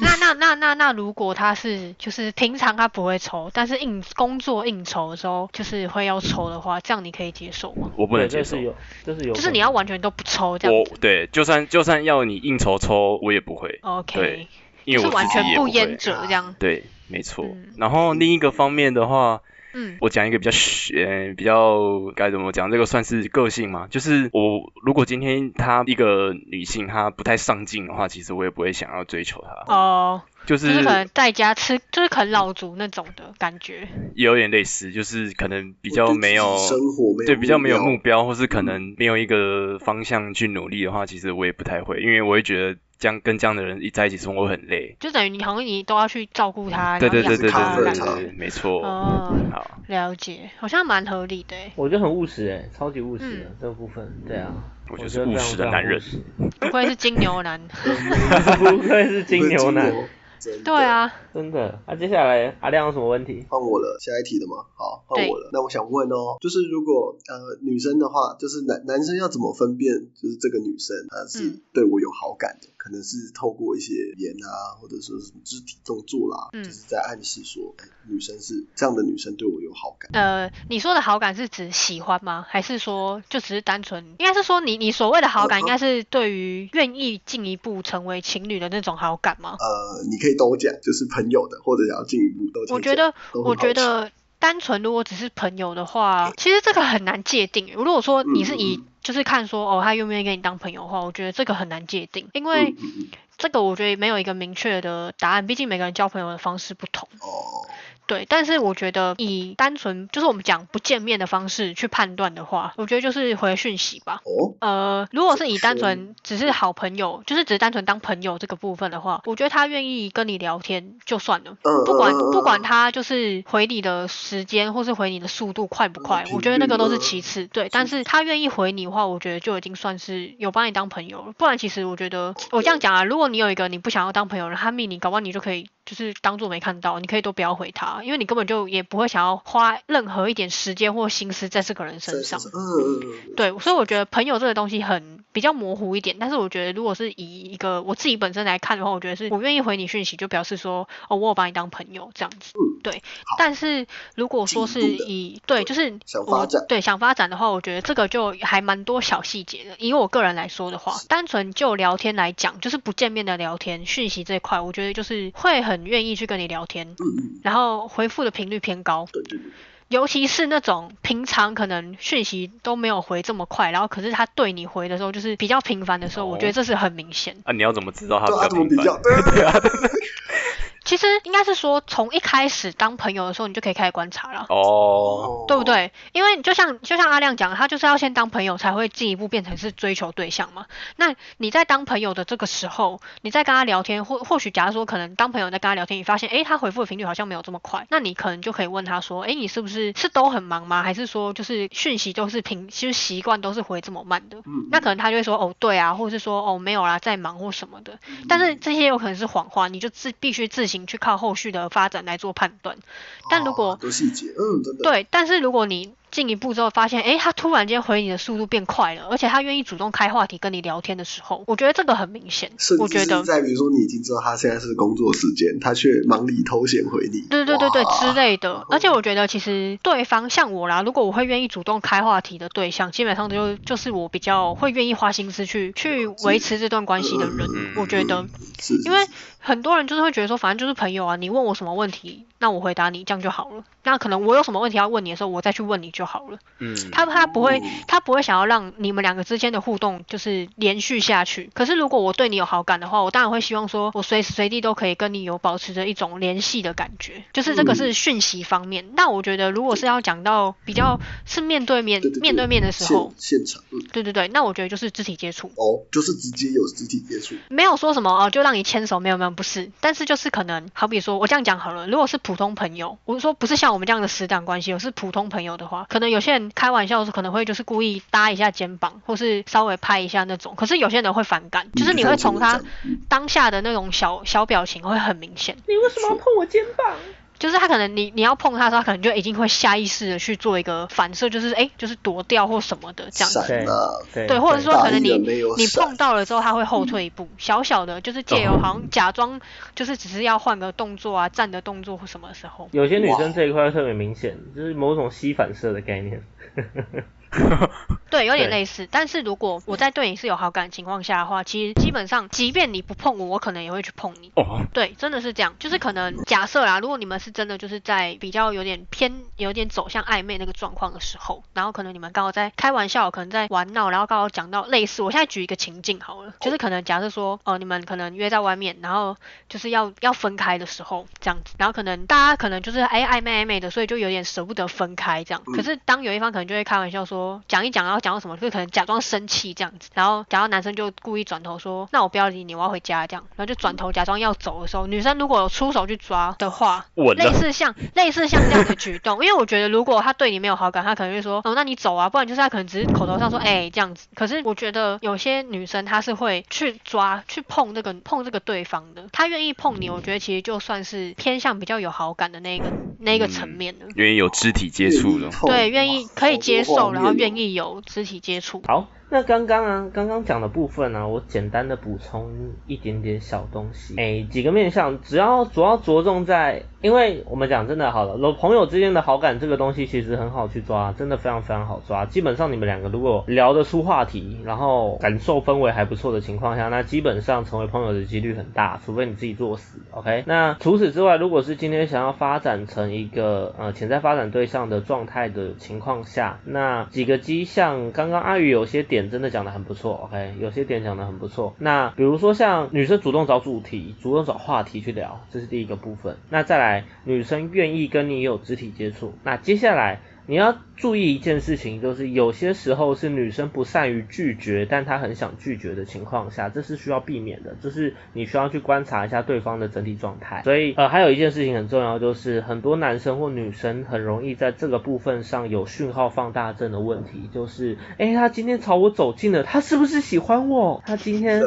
那那那那那，如果他是就是平常他不会抽，但是应工作应酬的时候就是会要抽的话，这样你可以接受吗？我不能接受，就是有，就是你要完全都不抽这样。我对，就算就算要你应酬抽，我也不会。OK，对，因为我是完全不烟者这样。对，没错。然后另一个方面的话。嗯，我讲一个比较呃比较该怎么讲，这个算是个性嘛？就是我如果今天她一个女性她不太上进的话，其实我也不会想要追求她。哦，就是可能在家吃就是啃老族那种的感觉，也有点类似，就是可能比较没有生活，对比较没有目标，或是可能没有一个方向去努力的话，其实我也不太会，因为我会觉得。这样跟这样的人一在一起生活很累，就等于你好像你都要去照顾他，对对对对对对，没错。哦，好，了解，好像蛮合理的。我觉得很务实诶，超级务实的这个部分，对啊，我就是务实的男人，不愧是金牛男，不愧是金牛男。对啊，真的。那接下来阿亮有什么问题？换我了，下一题了吗？好，换我了。那我想问哦，就是如果呃女生的话，就是男男生要怎么分辨，就是这个女生她是对我有好感的，可能是透过一些言啊，或者说什么肢体动作啦，就是在暗示说女生是这样的女生对我有好感。呃，你说的好感是指喜欢吗？还是说就只是单纯？应该是说你你所谓的好感，应该是对于愿意进一步成为情侣的那种好感吗？呃，你可以都讲，就是朋友的，或者想要进一步都。我觉得，我觉得单纯如果只是朋友的话，其实这个很难界定。如果说你是以就是看说哦，他愿不愿意跟你当朋友的话，我觉得这个很难界定，因为这个我觉得没有一个明确的答案，毕竟每个人交朋友的方式不同。哦。对，但是我觉得以单纯就是我们讲不见面的方式去判断的话，我觉得就是回讯息吧。哦。呃，如果是以单纯只是好朋友，就是只是单纯当朋友这个部分的话，我觉得他愿意跟你聊天就算了。嗯。不管不管他就是回你的时间或是回你的速度快不快，我觉得那个都是其次。对。但是他愿意回你的话，我觉得就已经算是有把你当朋友了。不然其实我觉得我这样讲啊，如果你有一个你不想要当朋友的，他密你，搞不好你就可以。就是当做没看到，你可以都不要回他，因为你根本就也不会想要花任何一点时间或心思在这个人身上。嗯对，所以我觉得朋友这个东西很比较模糊一点，但是我觉得如果是以一个我自己本身来看的话，我觉得是我愿意回你讯息，就表示说哦，我有把你当朋友这样子。嗯。对。但是如果说是以对，就是我对想发展的话，我觉得这个就还蛮多小细节的。以我个人来说的话，单纯就聊天来讲，就是不见面的聊天讯息这一块，我觉得就是会很。很愿意去跟你聊天，然后回复的频率偏高，尤其是那种平常可能讯息都没有回这么快，然后可是他对你回的时候就是比较频繁的时候，我觉得这是很明显。啊，你要怎么知道他比较对对啊？其实应该是说，从一开始当朋友的时候，你就可以开始观察了，哦，对不对？因为就像就像阿亮讲，他就是要先当朋友，才会进一步变成是追求对象嘛。那你在当朋友的这个时候，你在跟他聊天，或或许假如说可能当朋友在跟他聊天，你发现哎，他回复的频率好像没有这么快，那你可能就可以问他说，哎，你是不是是都很忙吗？还是说就是讯息都是平，其实习惯都是回这么慢的？那可能他就会说，哦，对啊，或者是说，哦，没有啦，在忙或什么的。但是这些有可能是谎话，你就自必须自行。去靠后续的发展来做判断，但如果多细节，嗯，对，但是如果你。进一步之后发现，哎，他突然间回你的速度变快了，而且他愿意主动开话题跟你聊天的时候，我觉得这个很明显。我觉得在比如说你已经知道他现在是工作时间，他却忙里偷闲回你，对对对对之类的。而且我觉得其实对方像我啦，如果我会愿意主动开话题的对象，基本上就就是我比较会愿意花心思去去维持这段关系的人。我觉得，因为很多人就是会觉得说，反正就是朋友啊，你问我什么问题，那我回答你这样就好了。那可能我有什么问题要问你的时候，我再去问你就好了。嗯，他他不会，他不会想要让你们两个之间的互动就是连续下去。可是如果我对你有好感的话，我当然会希望说，我随时随地都可以跟你有保持着一种联系的感觉。就是这个是讯息方面。那我觉得如果是要讲到比较是面对面面对面的时候，现场，对对对，那我觉得就是肢体接触。哦，就是直接有肢体接触，没有说什么哦，就让你牵手，没有没有，不是。但是就是可能好比说我这样讲好了，如果是普通朋友，我说不是像我们这样的死党关系，我是普通朋友的话，可能有些人开玩笑的时候可能会就是故意搭一下肩膀，或是稍微拍一下那种。可是有些人会反感，就是你会从他当下的那种小小表情会很明显。你为什么要碰我肩膀？就是他可能你你要碰他的时候，他可能就已经会下意识的去做一个反射，就是哎，就是躲掉或什么的这样子。对，或者说可能你你碰到了之后，他会后退一步，小小的，就是借由好像假装就是只是要换个动作啊，站的动作或什么时候。有些女生这一块特别明显，就是某种吸反射的概念。对，有点类似。但是如果我在对你是有好感情况下的话，其实基本上，即便你不碰我，我可能也会去碰你。哦。对，真的是这样。就是可能假设啦，如果你们是真的就是在比较有点偏、有点走向暧昧那个状况的时候，然后可能你们刚好在开玩笑，可能在玩闹，然后刚好讲到类似，我现在举一个情境好了，就是可能假设说，哦，你们可能约在外面，然后就是要要分开的时候这样子，然后可能大家可能就是哎暧昧暧昧的，所以就有点舍不得分开这样。可是当有一方可能就会开玩笑说。说讲一讲，然后讲到什么，就可能假装生气这样子，然后假如男生就故意转头说，那我不要理你，我要回家。这样，然后就转头假装要走的时候，女生如果有出手去抓。的话，类似像类似像这样的举动，因为我觉得如果他对你没有好感，他可能会说，哦，那你走啊，不然就是他可能只是口头上说，哎，这样子。可是我觉得有些女生她是会去抓去碰这个碰这个对方的，她愿意碰你，我觉得其实就算是偏向比较有好感的那个那个层面的，愿意有肢体接触的，对，愿意可以接受，然后愿意有肢体接触。好。那刚刚啊，刚刚讲的部分呢，我简单的补充一点点小东西。哎，几个面向，只要主要着重在，因为我们讲真的好了，老朋友之间的好感这个东西其实很好去抓，真的非常非常好抓。基本上你们两个如果聊得出话题，然后感受氛围还不错的情况下，那基本上成为朋友的几率很大，除非你自己作死。OK，那除此之外，如果是今天想要发展成一个呃潜在发展对象的状态的情况下，那几个迹象，刚刚阿宇有些点。真的讲的很不错，OK，有些点讲的很不错。那比如说像女生主动找主题，主动找话题去聊，这是第一个部分。那再来，女生愿意跟你有肢体接触。那接下来。你要注意一件事情，就是有些时候是女生不善于拒绝，但她很想拒绝的情况下，这是需要避免的，就是你需要去观察一下对方的整体状态。所以，呃，还有一件事情很重要，就是很多男生或女生很容易在这个部分上有讯号放大症的问题，就是，哎，他今天朝我走近了，他是不是喜欢我？他今天，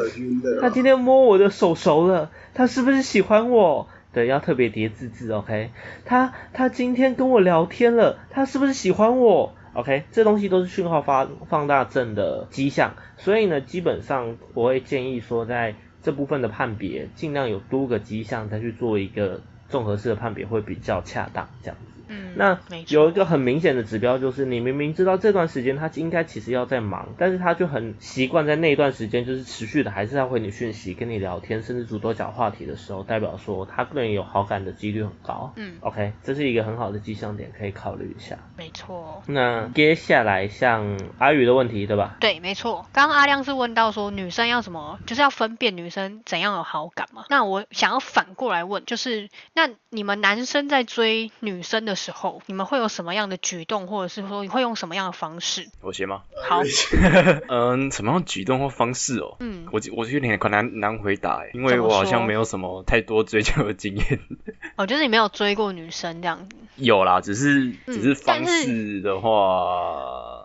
他今天摸我的手熟了，他是不是喜欢我？对，要特别叠字字，OK？他他今天跟我聊天了，他是不是喜欢我？OK？这东西都是讯号发放大症的迹象，所以呢，基本上我会建议说，在这部分的判别，尽量有多个迹象再去做一个综合式的判别，会比较恰当，这样。那有一个很明显的指标，就是你明明知道这段时间他应该其实要在忙，但是他就很习惯在那一段时间就是持续的还是要回你讯息，跟你聊天，甚至主动讲话题的时候，代表说他对你有好感的几率很高。嗯，OK，这是一个很好的迹象点，可以考虑一下。没错。那接下来像阿宇的问题，对吧？对，没错。刚刚阿亮是问到说女生要什么，就是要分辨女生怎样有好感嘛？那我想要反过来问，就是那你们男生在追女生的时候。你们会有什么样的举动，或者是说你会用什么样的方式？我先吗？好。嗯，什么样举动或方式哦？嗯，我我觉得有点难难回答哎，因为我好像没有什么太多追求的经验。哦，就是你没有追过女生这样子。有啦，只是只是方式的话，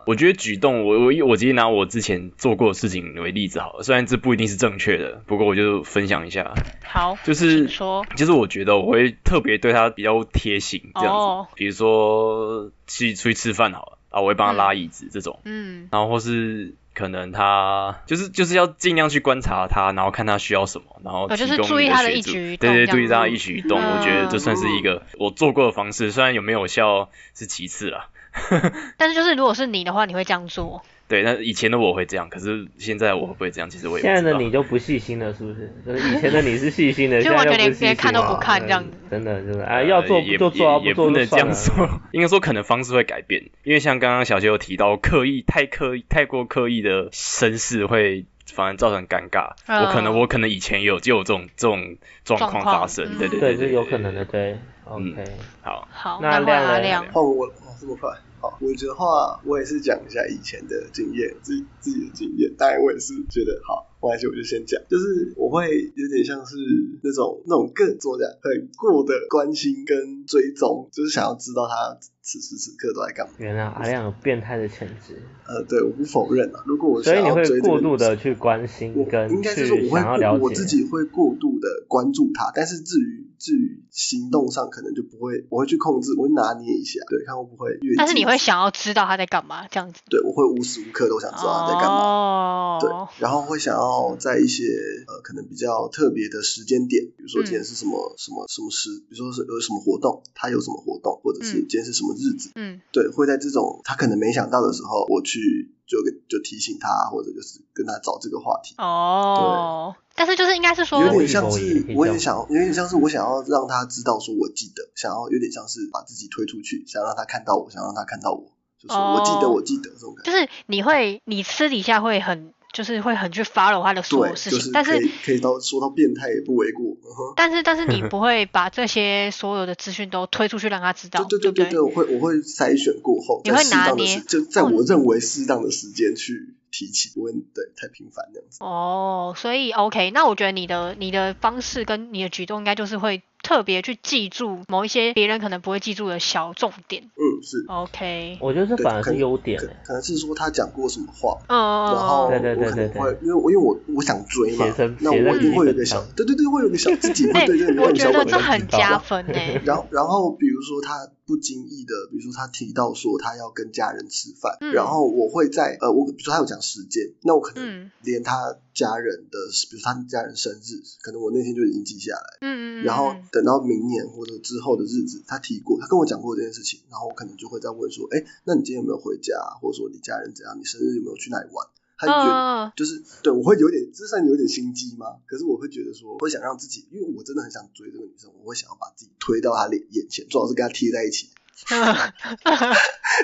我觉得举动，我我我直接拿我之前做过的事情为例子好了，虽然这不一定是正确的，不过我就分享一下。好，就是说，就是我觉得我会特别对他比较贴心这样子，比如说去出去吃饭好了啊，我会帮他拉椅子这种，嗯，然后或是。可能他就是就是要尽量去观察他，然后看他需要什么，然后就是注意他的一举对对，注意他的一举一动。我觉得这算是一个我做过的方式，虽然有没有效是其次啦。但是就是如果是你的话，你会这样做？对，那以前的我会这样，可是现在我会不会这样？其实我也现在的你就不细心了，是不是？就是以前的你是细心的，现在就连看都不看这样子。真的真的，哎，要做就做，也不能这样说。应该说可能方式会改变，因为像刚刚小杰有提到，刻意太刻意、太过刻意的绅士会反而造成尴尬。我可能我可能以前有就有这种这种状况发生，对对对，是有可能的，对。OK，好，好，那亮亮换我这么快。好，我觉得话，我也是讲一下以前的经验，自己自己的经验。当然，我也是觉得好，没关系，我就先讲。就是我会有点像是那种那种更怎么讲，很过的关心跟追踪，就是想要知道他此时此刻都在干嘛。原来阿亮有变态的潜质。呃，对，我不否认啊。如果我所以你会过度的去关心跟应该是说我会我自己会过度的关注他，但是至于至于行动上，可能就不会，我会去控制，我会拿捏一下，对，看会不会越。但是你会想要知道他在干嘛，这样子。对，我会无时无刻都想知道他在干嘛。哦对，然后会想要在一些呃可能比较特别的时间点，比如说今天是什么什么什么时，比如说是有什么活动，他有什么活动，或者是今天是什么日子，嗯，对，会在这种他可能没想到的时候，我去就就提醒他，或者就是跟他找这个话题。哦。对。但是就是应该是说，有点像是我也想，有点像是我想要让他知道说我记得，想要有点像是把自己推出去，想让他看到我，想让他看到我，就是我记得我记得这种感觉。就是你会，你私底下会很就是会很去 follow 他的所有事情，但是可以到说到变态也不为过。但是但是你不会把这些所有的资讯都推出去让他知道，对对对对，我会我会筛选过后，你会拿捏，就在我认为适当的时间去。提起不会对太频繁这样子哦，所以 OK，那我觉得你的你的方式跟你的举动应该就是会特别去记住某一些别人可能不会记住的小重点。嗯，是。OK，我觉得这反而是优点，可能是说他讲过什么话，嗯，然后对对对对对，因为我因为我我想追嘛，那我一定会有个小，对对对，会有个小自己会 对这个我觉得这很加分诶。然后然后比如说他。不经意的，比如说他提到说他要跟家人吃饭，然后我会在呃，我比如说他有讲时间，那我可能连他家人的，比如他家人生日，可能我那天就已经记下来，嗯嗯，然后等到明年或者之后的日子，他提过，他跟我讲过这件事情，然后我可能就会在问说，哎，那你今天有没有回家，或者说你家人怎样，你生日有没有去哪里玩？他就觉得就是对我会有点，这算有点心机吗？可是我会觉得说，会想让自己，因为我真的很想追这个女生，我会想要把自己推到她脸眼前，最好是跟她贴在一起，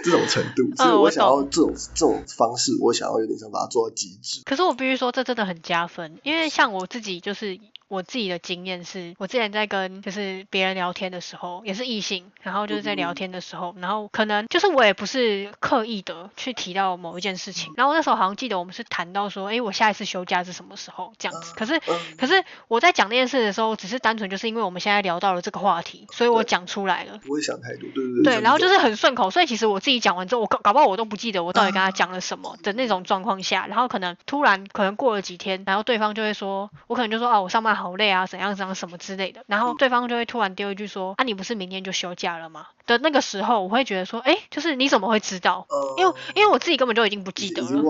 这种程度。所以我想要这种这种方式，我想要有点想把它做到极致。可是我必须说，这真的很加分，因为像我自己就是。我自己的经验是，我之前在跟就是别人聊天的时候，也是异性，然后就是在聊天的时候，然后可能就是我也不是刻意的去提到某一件事情，然后那时候好像记得我们是谈到说，哎，我下一次休假是什么时候这样子。可是可是我在讲那件事的时候，只是单纯就是因为我们现在聊到了这个话题，所以我讲出来了。不会想太多，对对对。对，然后就是很顺口，所以其实我自己讲完之后，我搞搞不好我都不记得我到底跟他讲了什么的那种状况下，然后可能突然可能过了几天，然后对方就会说，我可能就说，哦，我上班好累啊，怎样。怎样什么之类的，然后对方就会突然丢一句说：“啊，你不是明天就休假了吗？”的那个时候，我会觉得说：“哎，就是你怎么会知道？因为因为我自己根本就已经不记得了。”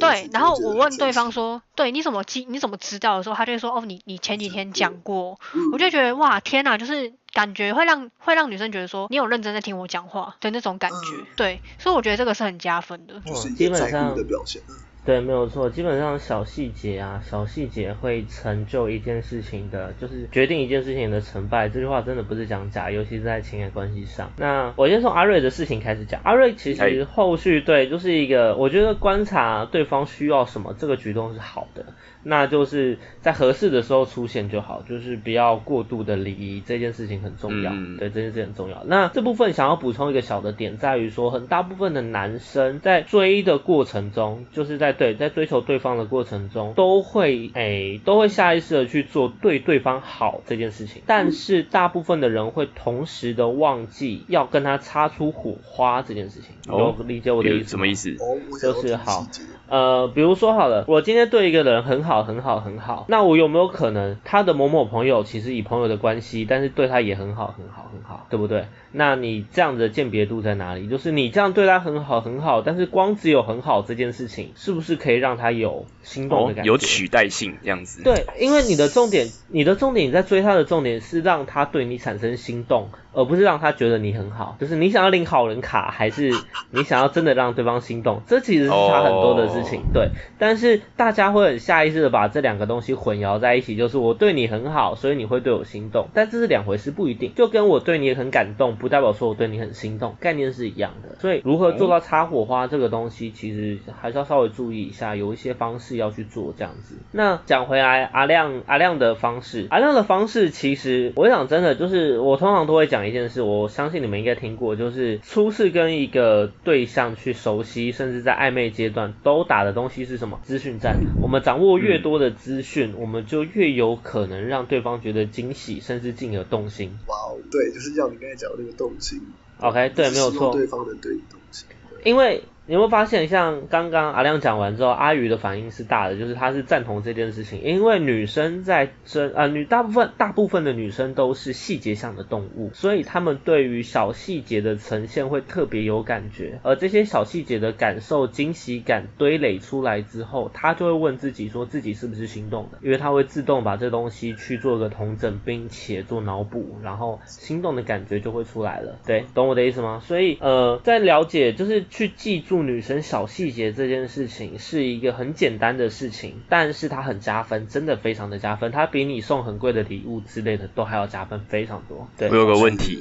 对，然后我问对方说：“对，你怎么记？你怎么知道的时候，他就会说：哦，你你前几天讲过。”我就觉得哇，天哪，就是感觉会让会让女生觉得说你有认真在听我讲话的那种感觉。对，所以我觉得这个是很加分的，基本上的表现。对，没有错，基本上小细节啊，小细节会成就一件事情的，就是决定一件事情的成败。这句话真的不是讲假，尤其是在情感关系上。那我先从阿瑞的事情开始讲。阿瑞其实后续对，就是一个我觉得观察对方需要什么，这个举动是好的。那就是在合适的时候出现就好，就是不要过度的礼仪，这件事情很重要。对，这件事很重要。那这部分想要补充一个小的点，在于说，很大部分的男生在追的过程中，就是在对在追求对方的过程中，都会诶都会下意识的去做对对方好这件事情。但是大部分的人会同时的忘记要跟他擦出火花这件事情。哦，理解我的意思？什么意思？就是好。呃，比如说好了，我今天对一个人很好，很好，很好，那我有没有可能他的某某朋友其实以朋友的关系，但是对他也很好，很好，很好，对不对？那你这样的鉴别度在哪里？就是你这样对他很好，很好，但是光只有很好这件事情，是不是可以让他有心动的感觉？有取代性这样子？对，因为你的重点，你的重点你在追他的重点是让他对你产生心动。而不是让他觉得你很好，就是你想要领好人卡，还是你想要真的让对方心动？这其实是差很多的事情，对。但是大家会很下意识的把这两个东西混淆在一起，就是我对你很好，所以你会对我心动，但这是两回事，不一定。就跟我对你很感动，不代表说我对你很心动，概念是一样的。所以如何做到擦火花这个东西，其实还是要稍微注意一下，有一些方式要去做这样子。那讲回来，阿亮阿亮的方式，阿亮的方式，其实我想真的就是我通常都会讲。一件事，我相信你们应该听过，就是初次跟一个对象去熟悉，甚至在暧昧阶段都打的东西是什么？资讯战。我们掌握越多的资讯，我们就越有可能让对方觉得惊喜，甚至进而动心。哇哦，对，就是要你刚才讲的那个动心。OK，对，没有错。对方的对动心。因为。你会发现，像刚刚阿亮讲完之后，阿宇的反应是大的，就是他是赞同这件事情。因为女生在争，呃，女大部分大部分的女生都是细节上的动物，所以她们对于小细节的呈现会特别有感觉。而这些小细节的感受、惊喜感堆垒出来之后，她就会问自己，说自己是不是心动的？因为她会自动把这东西去做个同整，并且做脑补，然后心动的感觉就会出来了。对，懂我的意思吗？所以，呃，在了解就是去记住。助女生小细节这件事情是一个很简单的事情，但是它很加分，真的非常的加分，它比你送很贵的礼物之类的都还要加分非常多。对，我有个问题，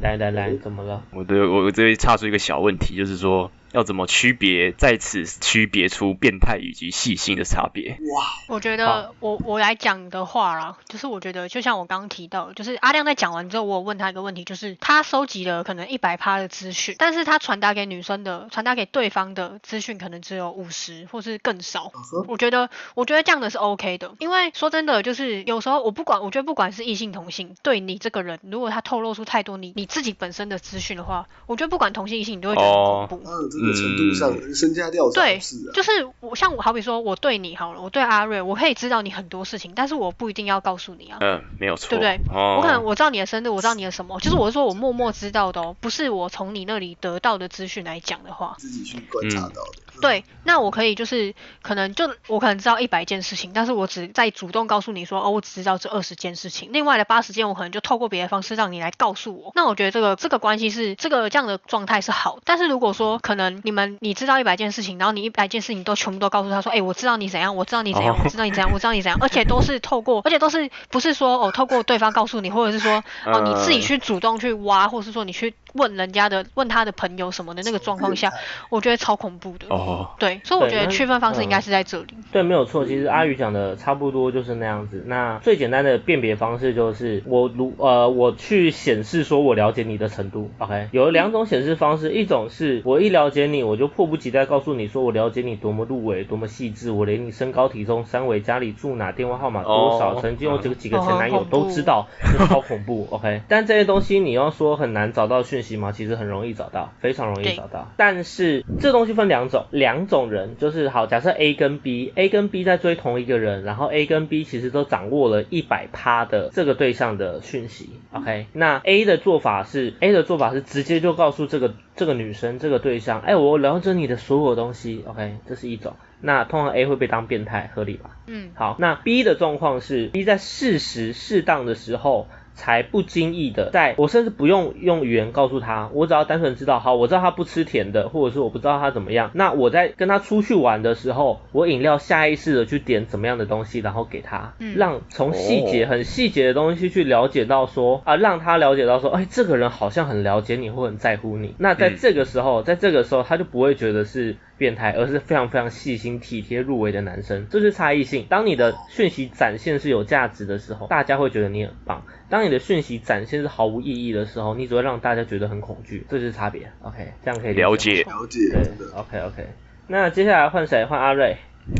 来来来，怎么了？我的我这边插出一个小问题，就是说。要怎么区别，在此区别出变态以及细心的差别？哇，我觉得我我来讲的话啦，就是我觉得就像我刚刚提到，就是阿亮在讲完之后，我有问他一个问题，就是他收集了可能一百趴的资讯，但是他传达给女生的，传达给对方的资讯可能只有五十或是更少。我觉得，我觉得这样的是 OK 的，因为说真的，就是有时候我不管，我觉得不管是异性同性，对你这个人，如果他透露出太多你你自己本身的资讯的话，我觉得不管同性异性，你都会觉得很恐怖。个程度上，身家调查对是啊，就是我像我好比说我对你好了，我对阿瑞，我可以知道你很多事情，但是我不一定要告诉你啊。嗯，没有错，对不对？哦，我可能我知道你的生日，我知道你的什么，就是我是说我默默知道的哦，不是我从你那里得到的资讯来讲的话。自己去观察到的。嗯对，那我可以就是可能就我可能知道一百件事情，但是我只在主动告诉你说哦，我只知道这二十件事情，另外的八十件我可能就透过别的方式让你来告诉我。那我觉得这个这个关系是这个这样的状态是好，但是如果说可能你们你知道一百件事情，然后你一百件事情都全部都告诉他说，哎，我知道你怎样，我知道你怎样，哦。我知道你怎样，我知道你怎样，而且都是透过，而且都是不是说哦透过对方告诉你，或者是说哦你自己嗯去主动去挖，或者是说你去问人家的问他的朋友什么的那个状况下，我觉得超恐怖的。哦，对，所以我觉得区分方式应该嗯是在这里。对，没有错。其实阿宇讲的差不多就是那样子。那最简单的辨别方式就是我如呃我去显示说我了解你的程度。OK，有两种显示方式，一种是我一了解你，我就迫不及待告诉你说我了解你多么入微，多么细致，我连你身高体重、三围、家里住哪、电话号码多少，哦曾经有几个几个哦前男友都知道，这超恐怖。OK，但这些东西你要说很难找到讯其实很容易找到，非常容易找到。但是这东西分两种，两种人就是好，假设 A 跟 B，A 跟 B 在追同一个人，然后 A 跟 B 其实都掌握了一百趴的这个对象的讯息。OK，那 A 的做法是 A 的做法是直接就告诉这个这个女生这个对象，哎，我了解你的所有东西。OK，这是一种。那通常 A 会被当变态，合理吧？嗯，好，那 B 的状况是 B 在适时适当的时候。才不经意的，在我甚至不用用语言告诉他，我只要单纯知道，好，我知道他不吃甜的，或者是我不知道他怎么样，那我在跟他出去玩的时候，我饮料下意识的去点怎么样的东西，然后给他，嗯让从细节哦很细节的东西去了解到说啊，让他了解到说，哎，这个人好像很了解你或很在乎你。那在嗯这个时候，在这个时候，他就不会觉得是变态，而是非常非常细心、体贴入微的男生，这是差异性。当你的讯息展现是有价值的时候，大家会觉得你很棒；当你的讯息展现是毫无意义的时候，你只会让大家觉得很恐惧，这就是差别。OK，这样可以理了解解，了解，对，OK OK。那接下来换谁？换阿瑞。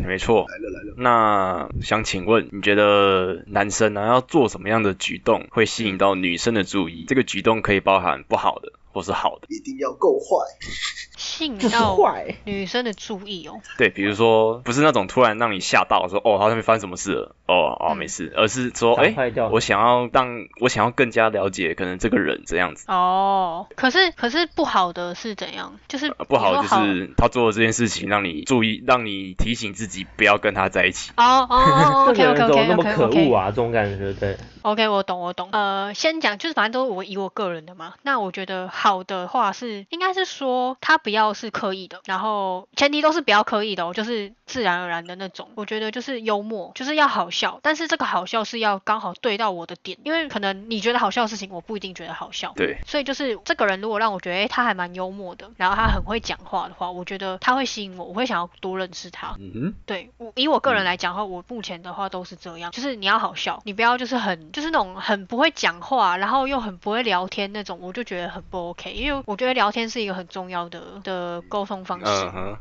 没错。来了来了。那想请问，你觉得男生呢、要做什么样的举动会吸引到女生的注意？这个举动可以包含不好的或是好的。一定要够坏，吸引就是到坏女生的注意哦。对，比如说不是那种突然让你吓到说哦，他那边发生什么事了，哦哦嗯没事，而是说哎、我想要让我想要更加了解可能这个人这样子。哦，可是可是不好的是怎样？就是呃不好的就是他做的这件事情让你注意，让你提醒自己不要跟他在一起。哦哦哦，OK 这个 OK 人怎么 OK 那么 OK 可 OK 恶啊？这种感觉，对。OK，我懂，我懂。呃，先讲，就是反正都是我以我个人的嘛。那我觉得好的话是，应该是说他不要是刻意的，然后前提都是不要刻意的哦，就是自然而然的那种。我觉得就是幽默，就是要好笑，但是这个好笑是要刚好对到我的点，因为可能你觉得好笑的事情，我不一定觉得好笑。对，所以就是这个人如果让我觉得，诶，他还蛮幽默的，然后他很会讲话的话，我觉得他会吸引我，我会想要多认识他。嗯哼，对我以我个人嗯来讲的话，我目前的话都是这样，就是你要好笑，你不要就是很就是那种很不会讲话，然后又很不会聊天那种，我就觉得很不 OK，因为我觉得聊天是一个很重要的的沟通方式。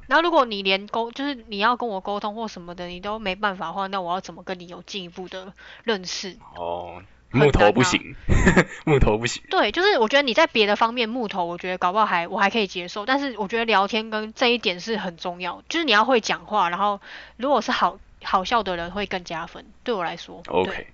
然后如果你连沟就是你要跟我沟通或什么的，你都没办法的话，那我要怎么跟你有进一步的认识？哦，木头不行，木头不行。对，就是我觉得你在别的方面木头，我觉得搞不好还我还可以接受，但是我觉得聊天跟这一点是很重要，就是你要会讲话，然后如果是好好笑的人会更加分，对我来说。OK，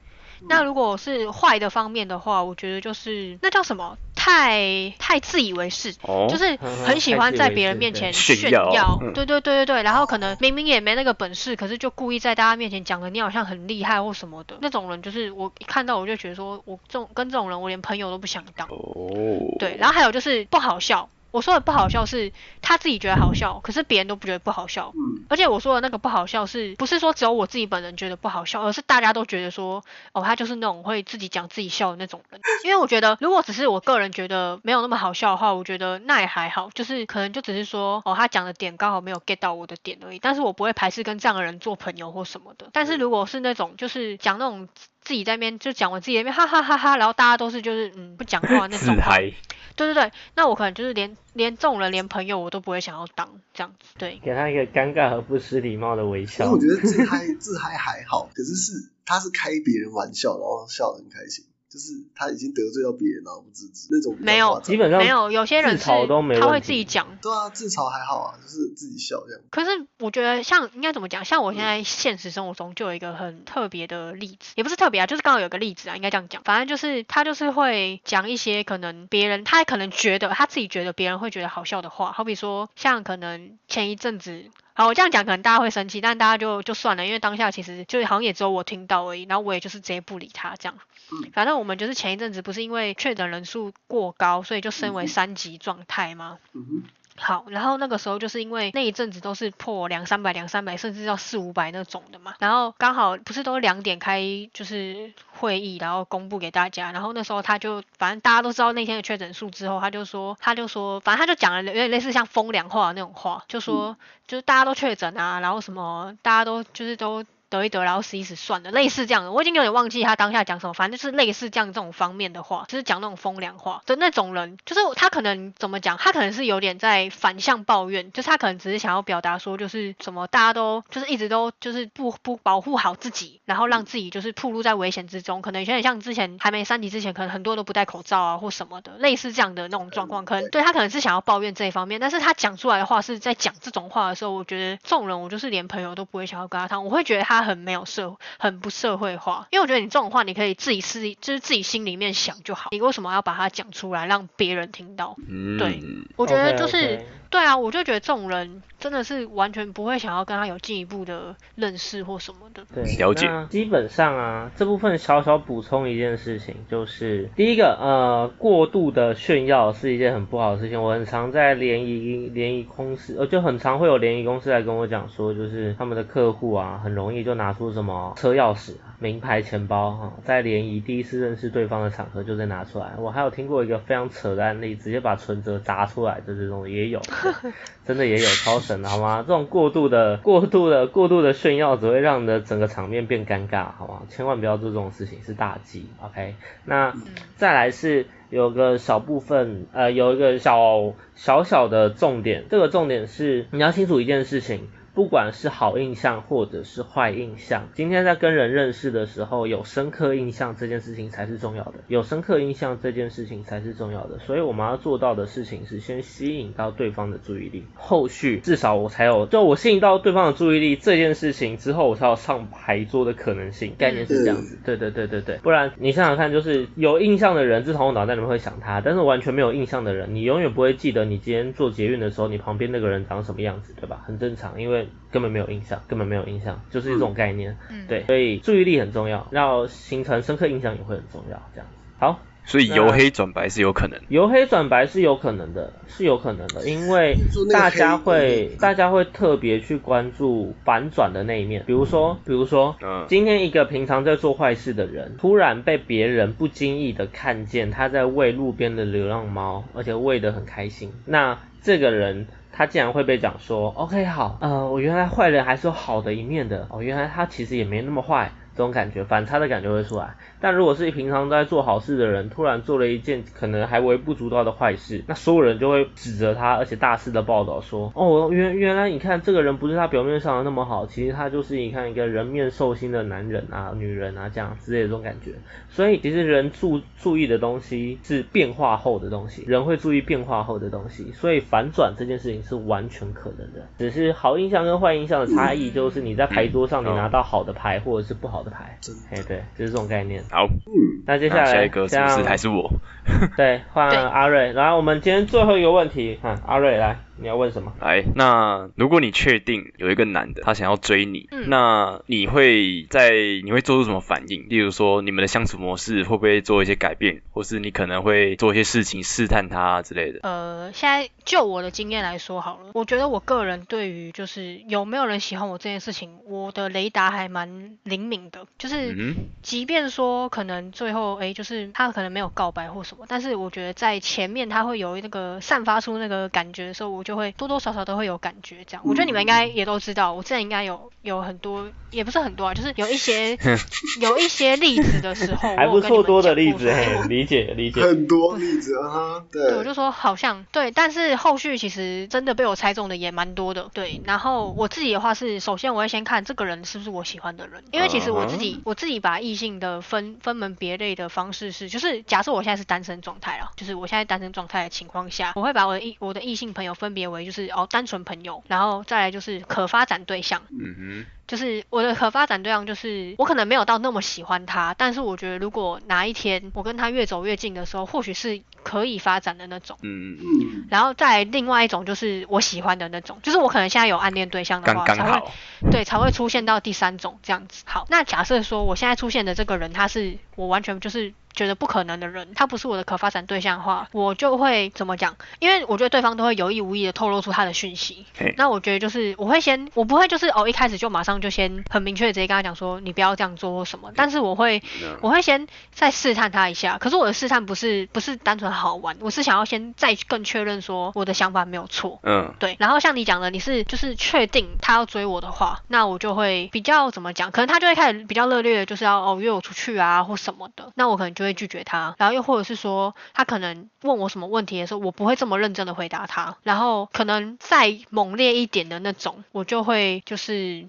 那如果是坏的方面的话，我觉得就是那叫什么，太太自以为是，哦，就是很喜欢在别人面前炫炫耀。嗯。对对对对。对，然后可能明明也没那个本事，可是就故意在大家面前讲的你好像很厉害或什么的，那种人就是我一看到我就觉得说，我这种跟这种人我连朋友都不想当。哦，对，然后还有就是不好笑，我说的不好笑是他自己觉得好笑，可是别人都不觉得不好笑。嗯，而且我说的那个不好笑是不是说只有我自己本人觉得不好笑，而是大家都觉得说，哦，他就是那种会自己讲自己笑的那种人。因为我觉得如果只是我个人觉得没有那么好笑的话，我觉得那也还好，就是可能就只是说，哦，他讲的点刚好没有 get 到我的点而已。但是我不会排斥跟这样的人做朋友或什么的。但是如果是那种就是讲那种自己在那边就讲我自己在那边 哈哈哈哈，然后大家都是就是嗯不讲话那种嗨。对对对，那我可能就是连连这种人连朋友我都不会想要当这样子，对。给他一个尴尬和不失礼貌的微笑我。觉得自嗨自嗨还好，可是是他是开别人玩笑，然后笑得很开心，就是他已经得罪到别人，然后不自知那种没有基本上没有，有些人自是嘲都没他会自己讲，对啊，自嘲还好啊，就是自己笑这样。可是我觉得像应该怎么讲，像我现在现实生活中就有一个很特别的例子，也不是特别啊，就是刚好有个例子啊，应该这样讲。反正就是他就是会讲一些可能别人他可能觉得他自己觉得别人会觉得好笑的话，好比说像可能前一阵子。好，我这样讲可能大家会生气，但大家就就算了，因为当下其实就好像也只有我听到而已，然后我也就是直接不理他这样。嗯反正我们就是前一阵子不是因为确诊人数过高，所以就升为三级状态吗？嗯哼，好，然后那个时候就是因为那一阵子都是破两三百、两三百，甚至到四五百那种的嘛。然后刚好不是都两点开就是会议，然后公布给大家。然后那时候他就反正大家都知道那天的确诊数之后，他就说他就说，反正他就讲了有点类似像风凉话那种话，就说就是大家都确诊啊，然后什么大家都就是都。得一得，然后死一死算了，类似这样的，我已经有点忘记他当下讲什么，反正就是类似这样这种方面的话，就是讲那种风凉话。的那种人，就是他可能怎么讲，他可能是有点在反向抱怨，就是他可能只是想要表达说，就是什么大家都就是一直都就是不不保护好自己，然后让自己就是暴露在危险之中，可能有点像之前还没三级之前，可能很多都不戴口罩啊或什么的，类似这样的那种状况，可能对他可能是想要抱怨这一方面，但是他讲出来的话是在讲这种话的时候，我觉得这种人我就是连朋友都不会想要跟他谈，我会觉得他很没有社很不社会化，因为我觉得你这种话你可以自己私就是自己心里面想就好，你为什么要把它讲出来让别人听到？嗯，对我觉得就是对啊，我就觉得这种人真的是完全不会想要跟他有进一步的认识或什么的。对，了解那基本上啊，这部分小小补充一件事情，就是第一个，呃，过度的炫耀是一件很不好的事情。我很常在联谊联谊公司，呃，就很常会有联谊公司来跟我讲说，就是他们的客户啊，很容易就就拿出什么车钥匙、名牌钱包哈、在联谊第一次认识对方的场合就再拿出来。我还有听过一个非常扯的案例，直接把存折砸出来的这种也有。真的也有超神的好吗？这种过度的、过度的、过度的炫耀，只会让你的整个场面变尴尬，好吗？千万不要做这种事情，是大忌。OK，那再来是有个小部分，呃，有一个小小小的重点，这个重点是你要清楚一件事情。不管是好印象或者是坏印象，今天在跟人认识的时候，有深刻印象这件事情才是重要的，有深刻印象这件事情才是重要的。所以我们要做到的事情是先吸引到对方的注意力，后续至少我才有，就我吸引到对方的注意力这件事情之后，我才有上牌桌的可能性。概念是这样子，对对对对对，不然你想想看，就是有印象的人，至少我脑袋里面会想他，但是完全没有印象的人，你永远不会记得你今天做捷运的时候，你旁边那个人长什么样子，对吧？很正常，因为根本没有印象，根本没有印象，就是这种概念。嗯对，所以注意力很重要，要形成深刻印象也会很重要，这样子。好，所以由黑转白是有可能。由黑转白是有可能的，是有可能的，因为大家会嗯大家会特别去关注反转的那一面，比如说，比如说，嗯今天一个平常在做坏事的人，突然被别人不经意的看见他在喂路边的流浪猫，而且喂得很开心，那这个人。他竟然会被讲说，OK 好，呃，我原来坏人还是有好的一面的，哦，原来他其实也没那么坏，这种感觉反差的感觉会出来。但如果是平常在做好事的人，突然做了一件可能还微不足道的坏事，那所有人就会指责他，而且大肆的报道说，哦，原原来你看这个人不是他表面上的那么好，其实他就是你看一个人面兽心的男人啊、女人啊这样之类的这种感觉。所以其实人注注意的东西是变化后的东西，人会注意变化后的东西，所以反转这件事情是完全可能的，只是好印象跟坏印象的差异就是你在牌桌上你拿到好的牌或者是不好的牌，真的。哎对，就是这种概念。好，嗯，那接下来下一个是不是这样还是我？对换阿瑞，然后我们今天最后一个问题，看阿瑞来，你要问什么？来，那如果你确定有一个男的他想要追你，嗯那你会在你会做出什么反应？例如说你们的相处模式会不会做一些改变，或是你可能会做一些事情试探他之类的？呃，现在就我的经验来说好了，我觉得我个人对于就是有没有人喜欢我这件事情，我的雷达还蛮灵敏的，就是即便说可能最后诶，就是他可能没有告白或什么，但是我觉得在前面他会有那个散发出那个感觉的时候，我就会多多少少都会有感觉。这样，我觉得你们应该也都知道，我之前应该有有很多，也不是很多啊，就是有一些 有一些例子的时候，还不错多的例子，理解理解。很多例子啊哈，对，我，就说好像对，但是后续其实真的被我猜中的也蛮多的，对。然后我自己的话是，首先我会先看这个人是不是我喜欢的人，因为其实我自己、我自己把异性的分分门别类的方式是，就是假设我现在是单身状态啊，就是我现在单身状态的情况下，我会把我的异我的异性朋友分别为就是哦单纯朋友，然后再来就是可发展对象，嗯哼。就是我的可发展对象，就是我可能没有到那么喜欢他，但是我觉得如果哪一天我跟他越走越近的时候，或许是可以发展的那种。嗯嗯，嗯，然后再另外一种就是我喜欢的那种，就是我可能现在有暗恋对象的刚刚话才会，对才会出现到第三种这样子。好，那假设说我现在出现的这个人，他是我完全就是觉得不可能的人，他不是我的可发展对象的话，我就会怎么讲？因为我觉得对方都会有意无意的透露出他的讯息。那我觉得就是我会先，我不会就是哦一开始就马上就先很明确的直接跟他讲说你不要这样做或什么，但是我会嗯我会先再试探他一下，可是我的试探不是不是单纯好玩，我是想要先再更确认说我的想法没有错。嗯。对，然后像你讲的，你是就是确定他要追我的话，那我就会比较怎么讲，可能他就会开始比较热烈的，就是要哦约我出去啊或什么的，那我可能就会拒绝他。然后又或者是说他可能问我什么问题的时候，我不会这么认真的回答他，然后可能再猛烈一点的那种，我就会就是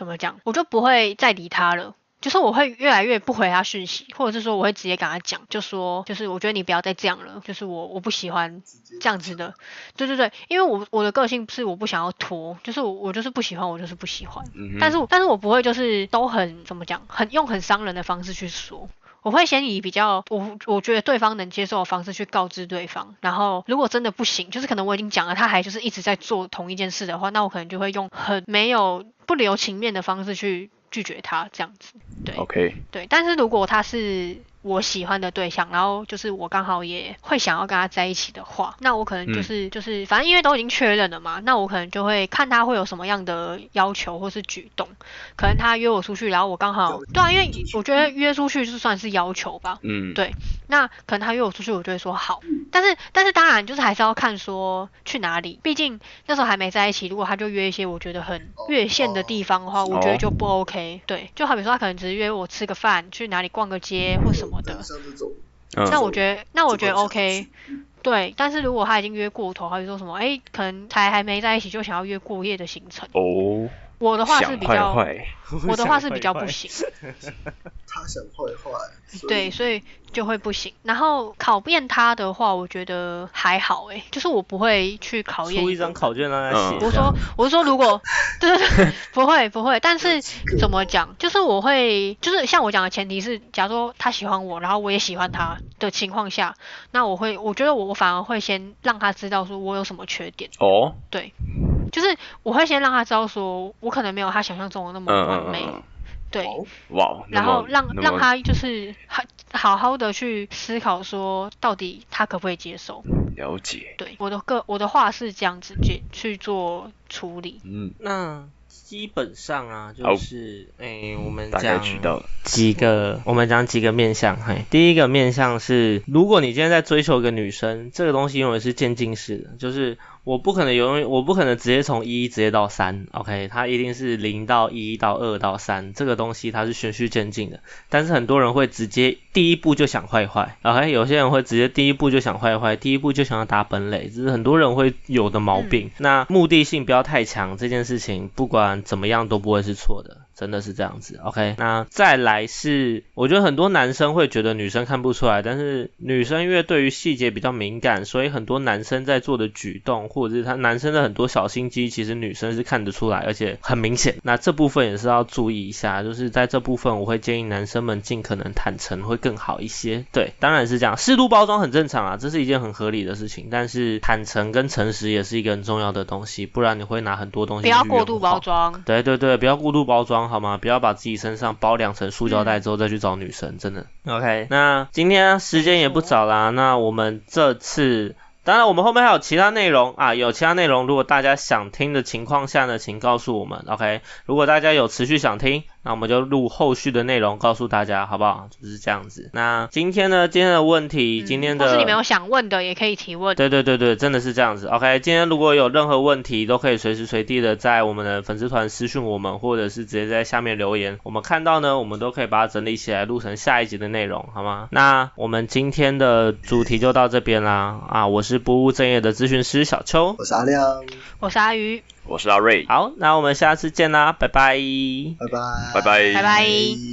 怎么讲，我就不会再理他了。就是我会越来越不回他讯息，或者是说我会直接跟他讲，就说就是我觉得你不要再这样了，就是我我不喜欢这样子的，对对对，因为我我的个性是我不想要拖，就是我我就是不喜欢，我就是不喜欢，嗯，但是但是我不会就是都很怎么讲，很用很伤人的方式去说。我会先以比较我我觉得对方能接受的方式去告知对方，然后如果真的不行，就是可能我已经讲了，他还就是一直在做同一件事的话，那我可能就会用很没有不留情面的方式去拒绝他这样子。对。OK，对，但是如果他是我喜欢的对象，然后就是我刚好也会想要跟他在一起的话，那我可能就是、就是反正因为都已经确认了嘛，那我可能就会看他会有什么样的要求或是举动，可能他约我出去，然后我刚好对啊，因为我觉得约出去就算是要求吧，嗯，对那可能他约我出去，我就会说好。但是但是当然就是还是要看说去哪里，毕竟那时候还没在一起。如果他就约一些我觉得很越线的地方的话，我觉得就不 OK。对，就好比说他可能只是约我吃个饭，去哪里逛个街或什么的，像这种，嗯。那我觉得那我觉得 OK。对，但是如果他已经约过头，他就说什么，哎，可能才还没在一起就想要约过夜的行程，哦，我的话是比较，坏，我的话是比较不行。他想坏坏，对，所以就会不行。然后考验他的话，我觉得还好诶，就是我不会去考验出一张考卷让他写。我是说，我是说，如果对对 对，不会不会，但是怎么讲，就是我会，就是像我讲的前提是，假如说他喜欢我，然后我也喜欢他的情况下，那我会，我觉得我我反而会先让他知道说我有什么缺点，哦，对，就是我会先让他知道说我可能没有他想象中的那么嗯完美，嗯嗯，对，哦哇，然后让让他就是好好好的去思考说，到底他可不可以接受？了解，对，我的个我的话是这样子去去做处理。嗯，那基本上啊，就是诶、我们大概讲几个，我们讲几个面向。嘿，第一个面向是，如果你今天在追求一个女生，这个东西永远是渐进式的，就是我不可能永远，我不可能直接从一直接到三，OK，它一定是零到一到二到三，这个东西它是循序渐进的。但是很多人会直接第一步就想坏坏，OK，有些人会直接第一步就想坏坏，第一步就想要打本垒，这是很多人会有的毛病。那目的性不要太强，这件事情不管怎么样都不会是错的。真的是这样子。OK，那再来是，我觉得很多男生会觉得女生看不出来，但是女生因为对于细节比较敏感，所以很多男生在做的举动，或者是他男生的很多小心机，其实女生是看得出来，而且很明显。那这部分也是要注意一下，就是在这部分我会建议男生们尽可能坦诚会更好一些。对，当然是这样，适度包装很正常啊，这是一件很合理的事情。但是坦诚跟诚实也是一个很重要的东西，不然你会拿很多东西不要过度包装。对对对，不要过度包装好吗？不要把自己身上包两层塑胶袋之后再去找女生，真的。OK，那今天时间也不早啦，那我们这次。当然，我们后面还有其他内容啊，有其他内容，如果大家想听的情况下呢，请告诉我们，OK？如果大家有持续想听，那我们就录后续的内容告诉大家，好不好？就是这样子。那今天呢，今天的问题，今天的，或是你们有想问的，也可以提问。对对对对，真的是这样子，OK？今天如果有任何问题，都可以随时随地的在我们的粉丝团私讯我们，或者是直接在下面留言，我们看到呢，我们都可以把它整理起来，录成下一集的内容，好吗？那我们今天的主题就到这边啦，啊，我是不务正业的。咨询师小邱，我是阿亮，我是阿鱼，我是阿瑞。好，那我们下次见啦，拜拜，拜拜，拜拜，拜拜。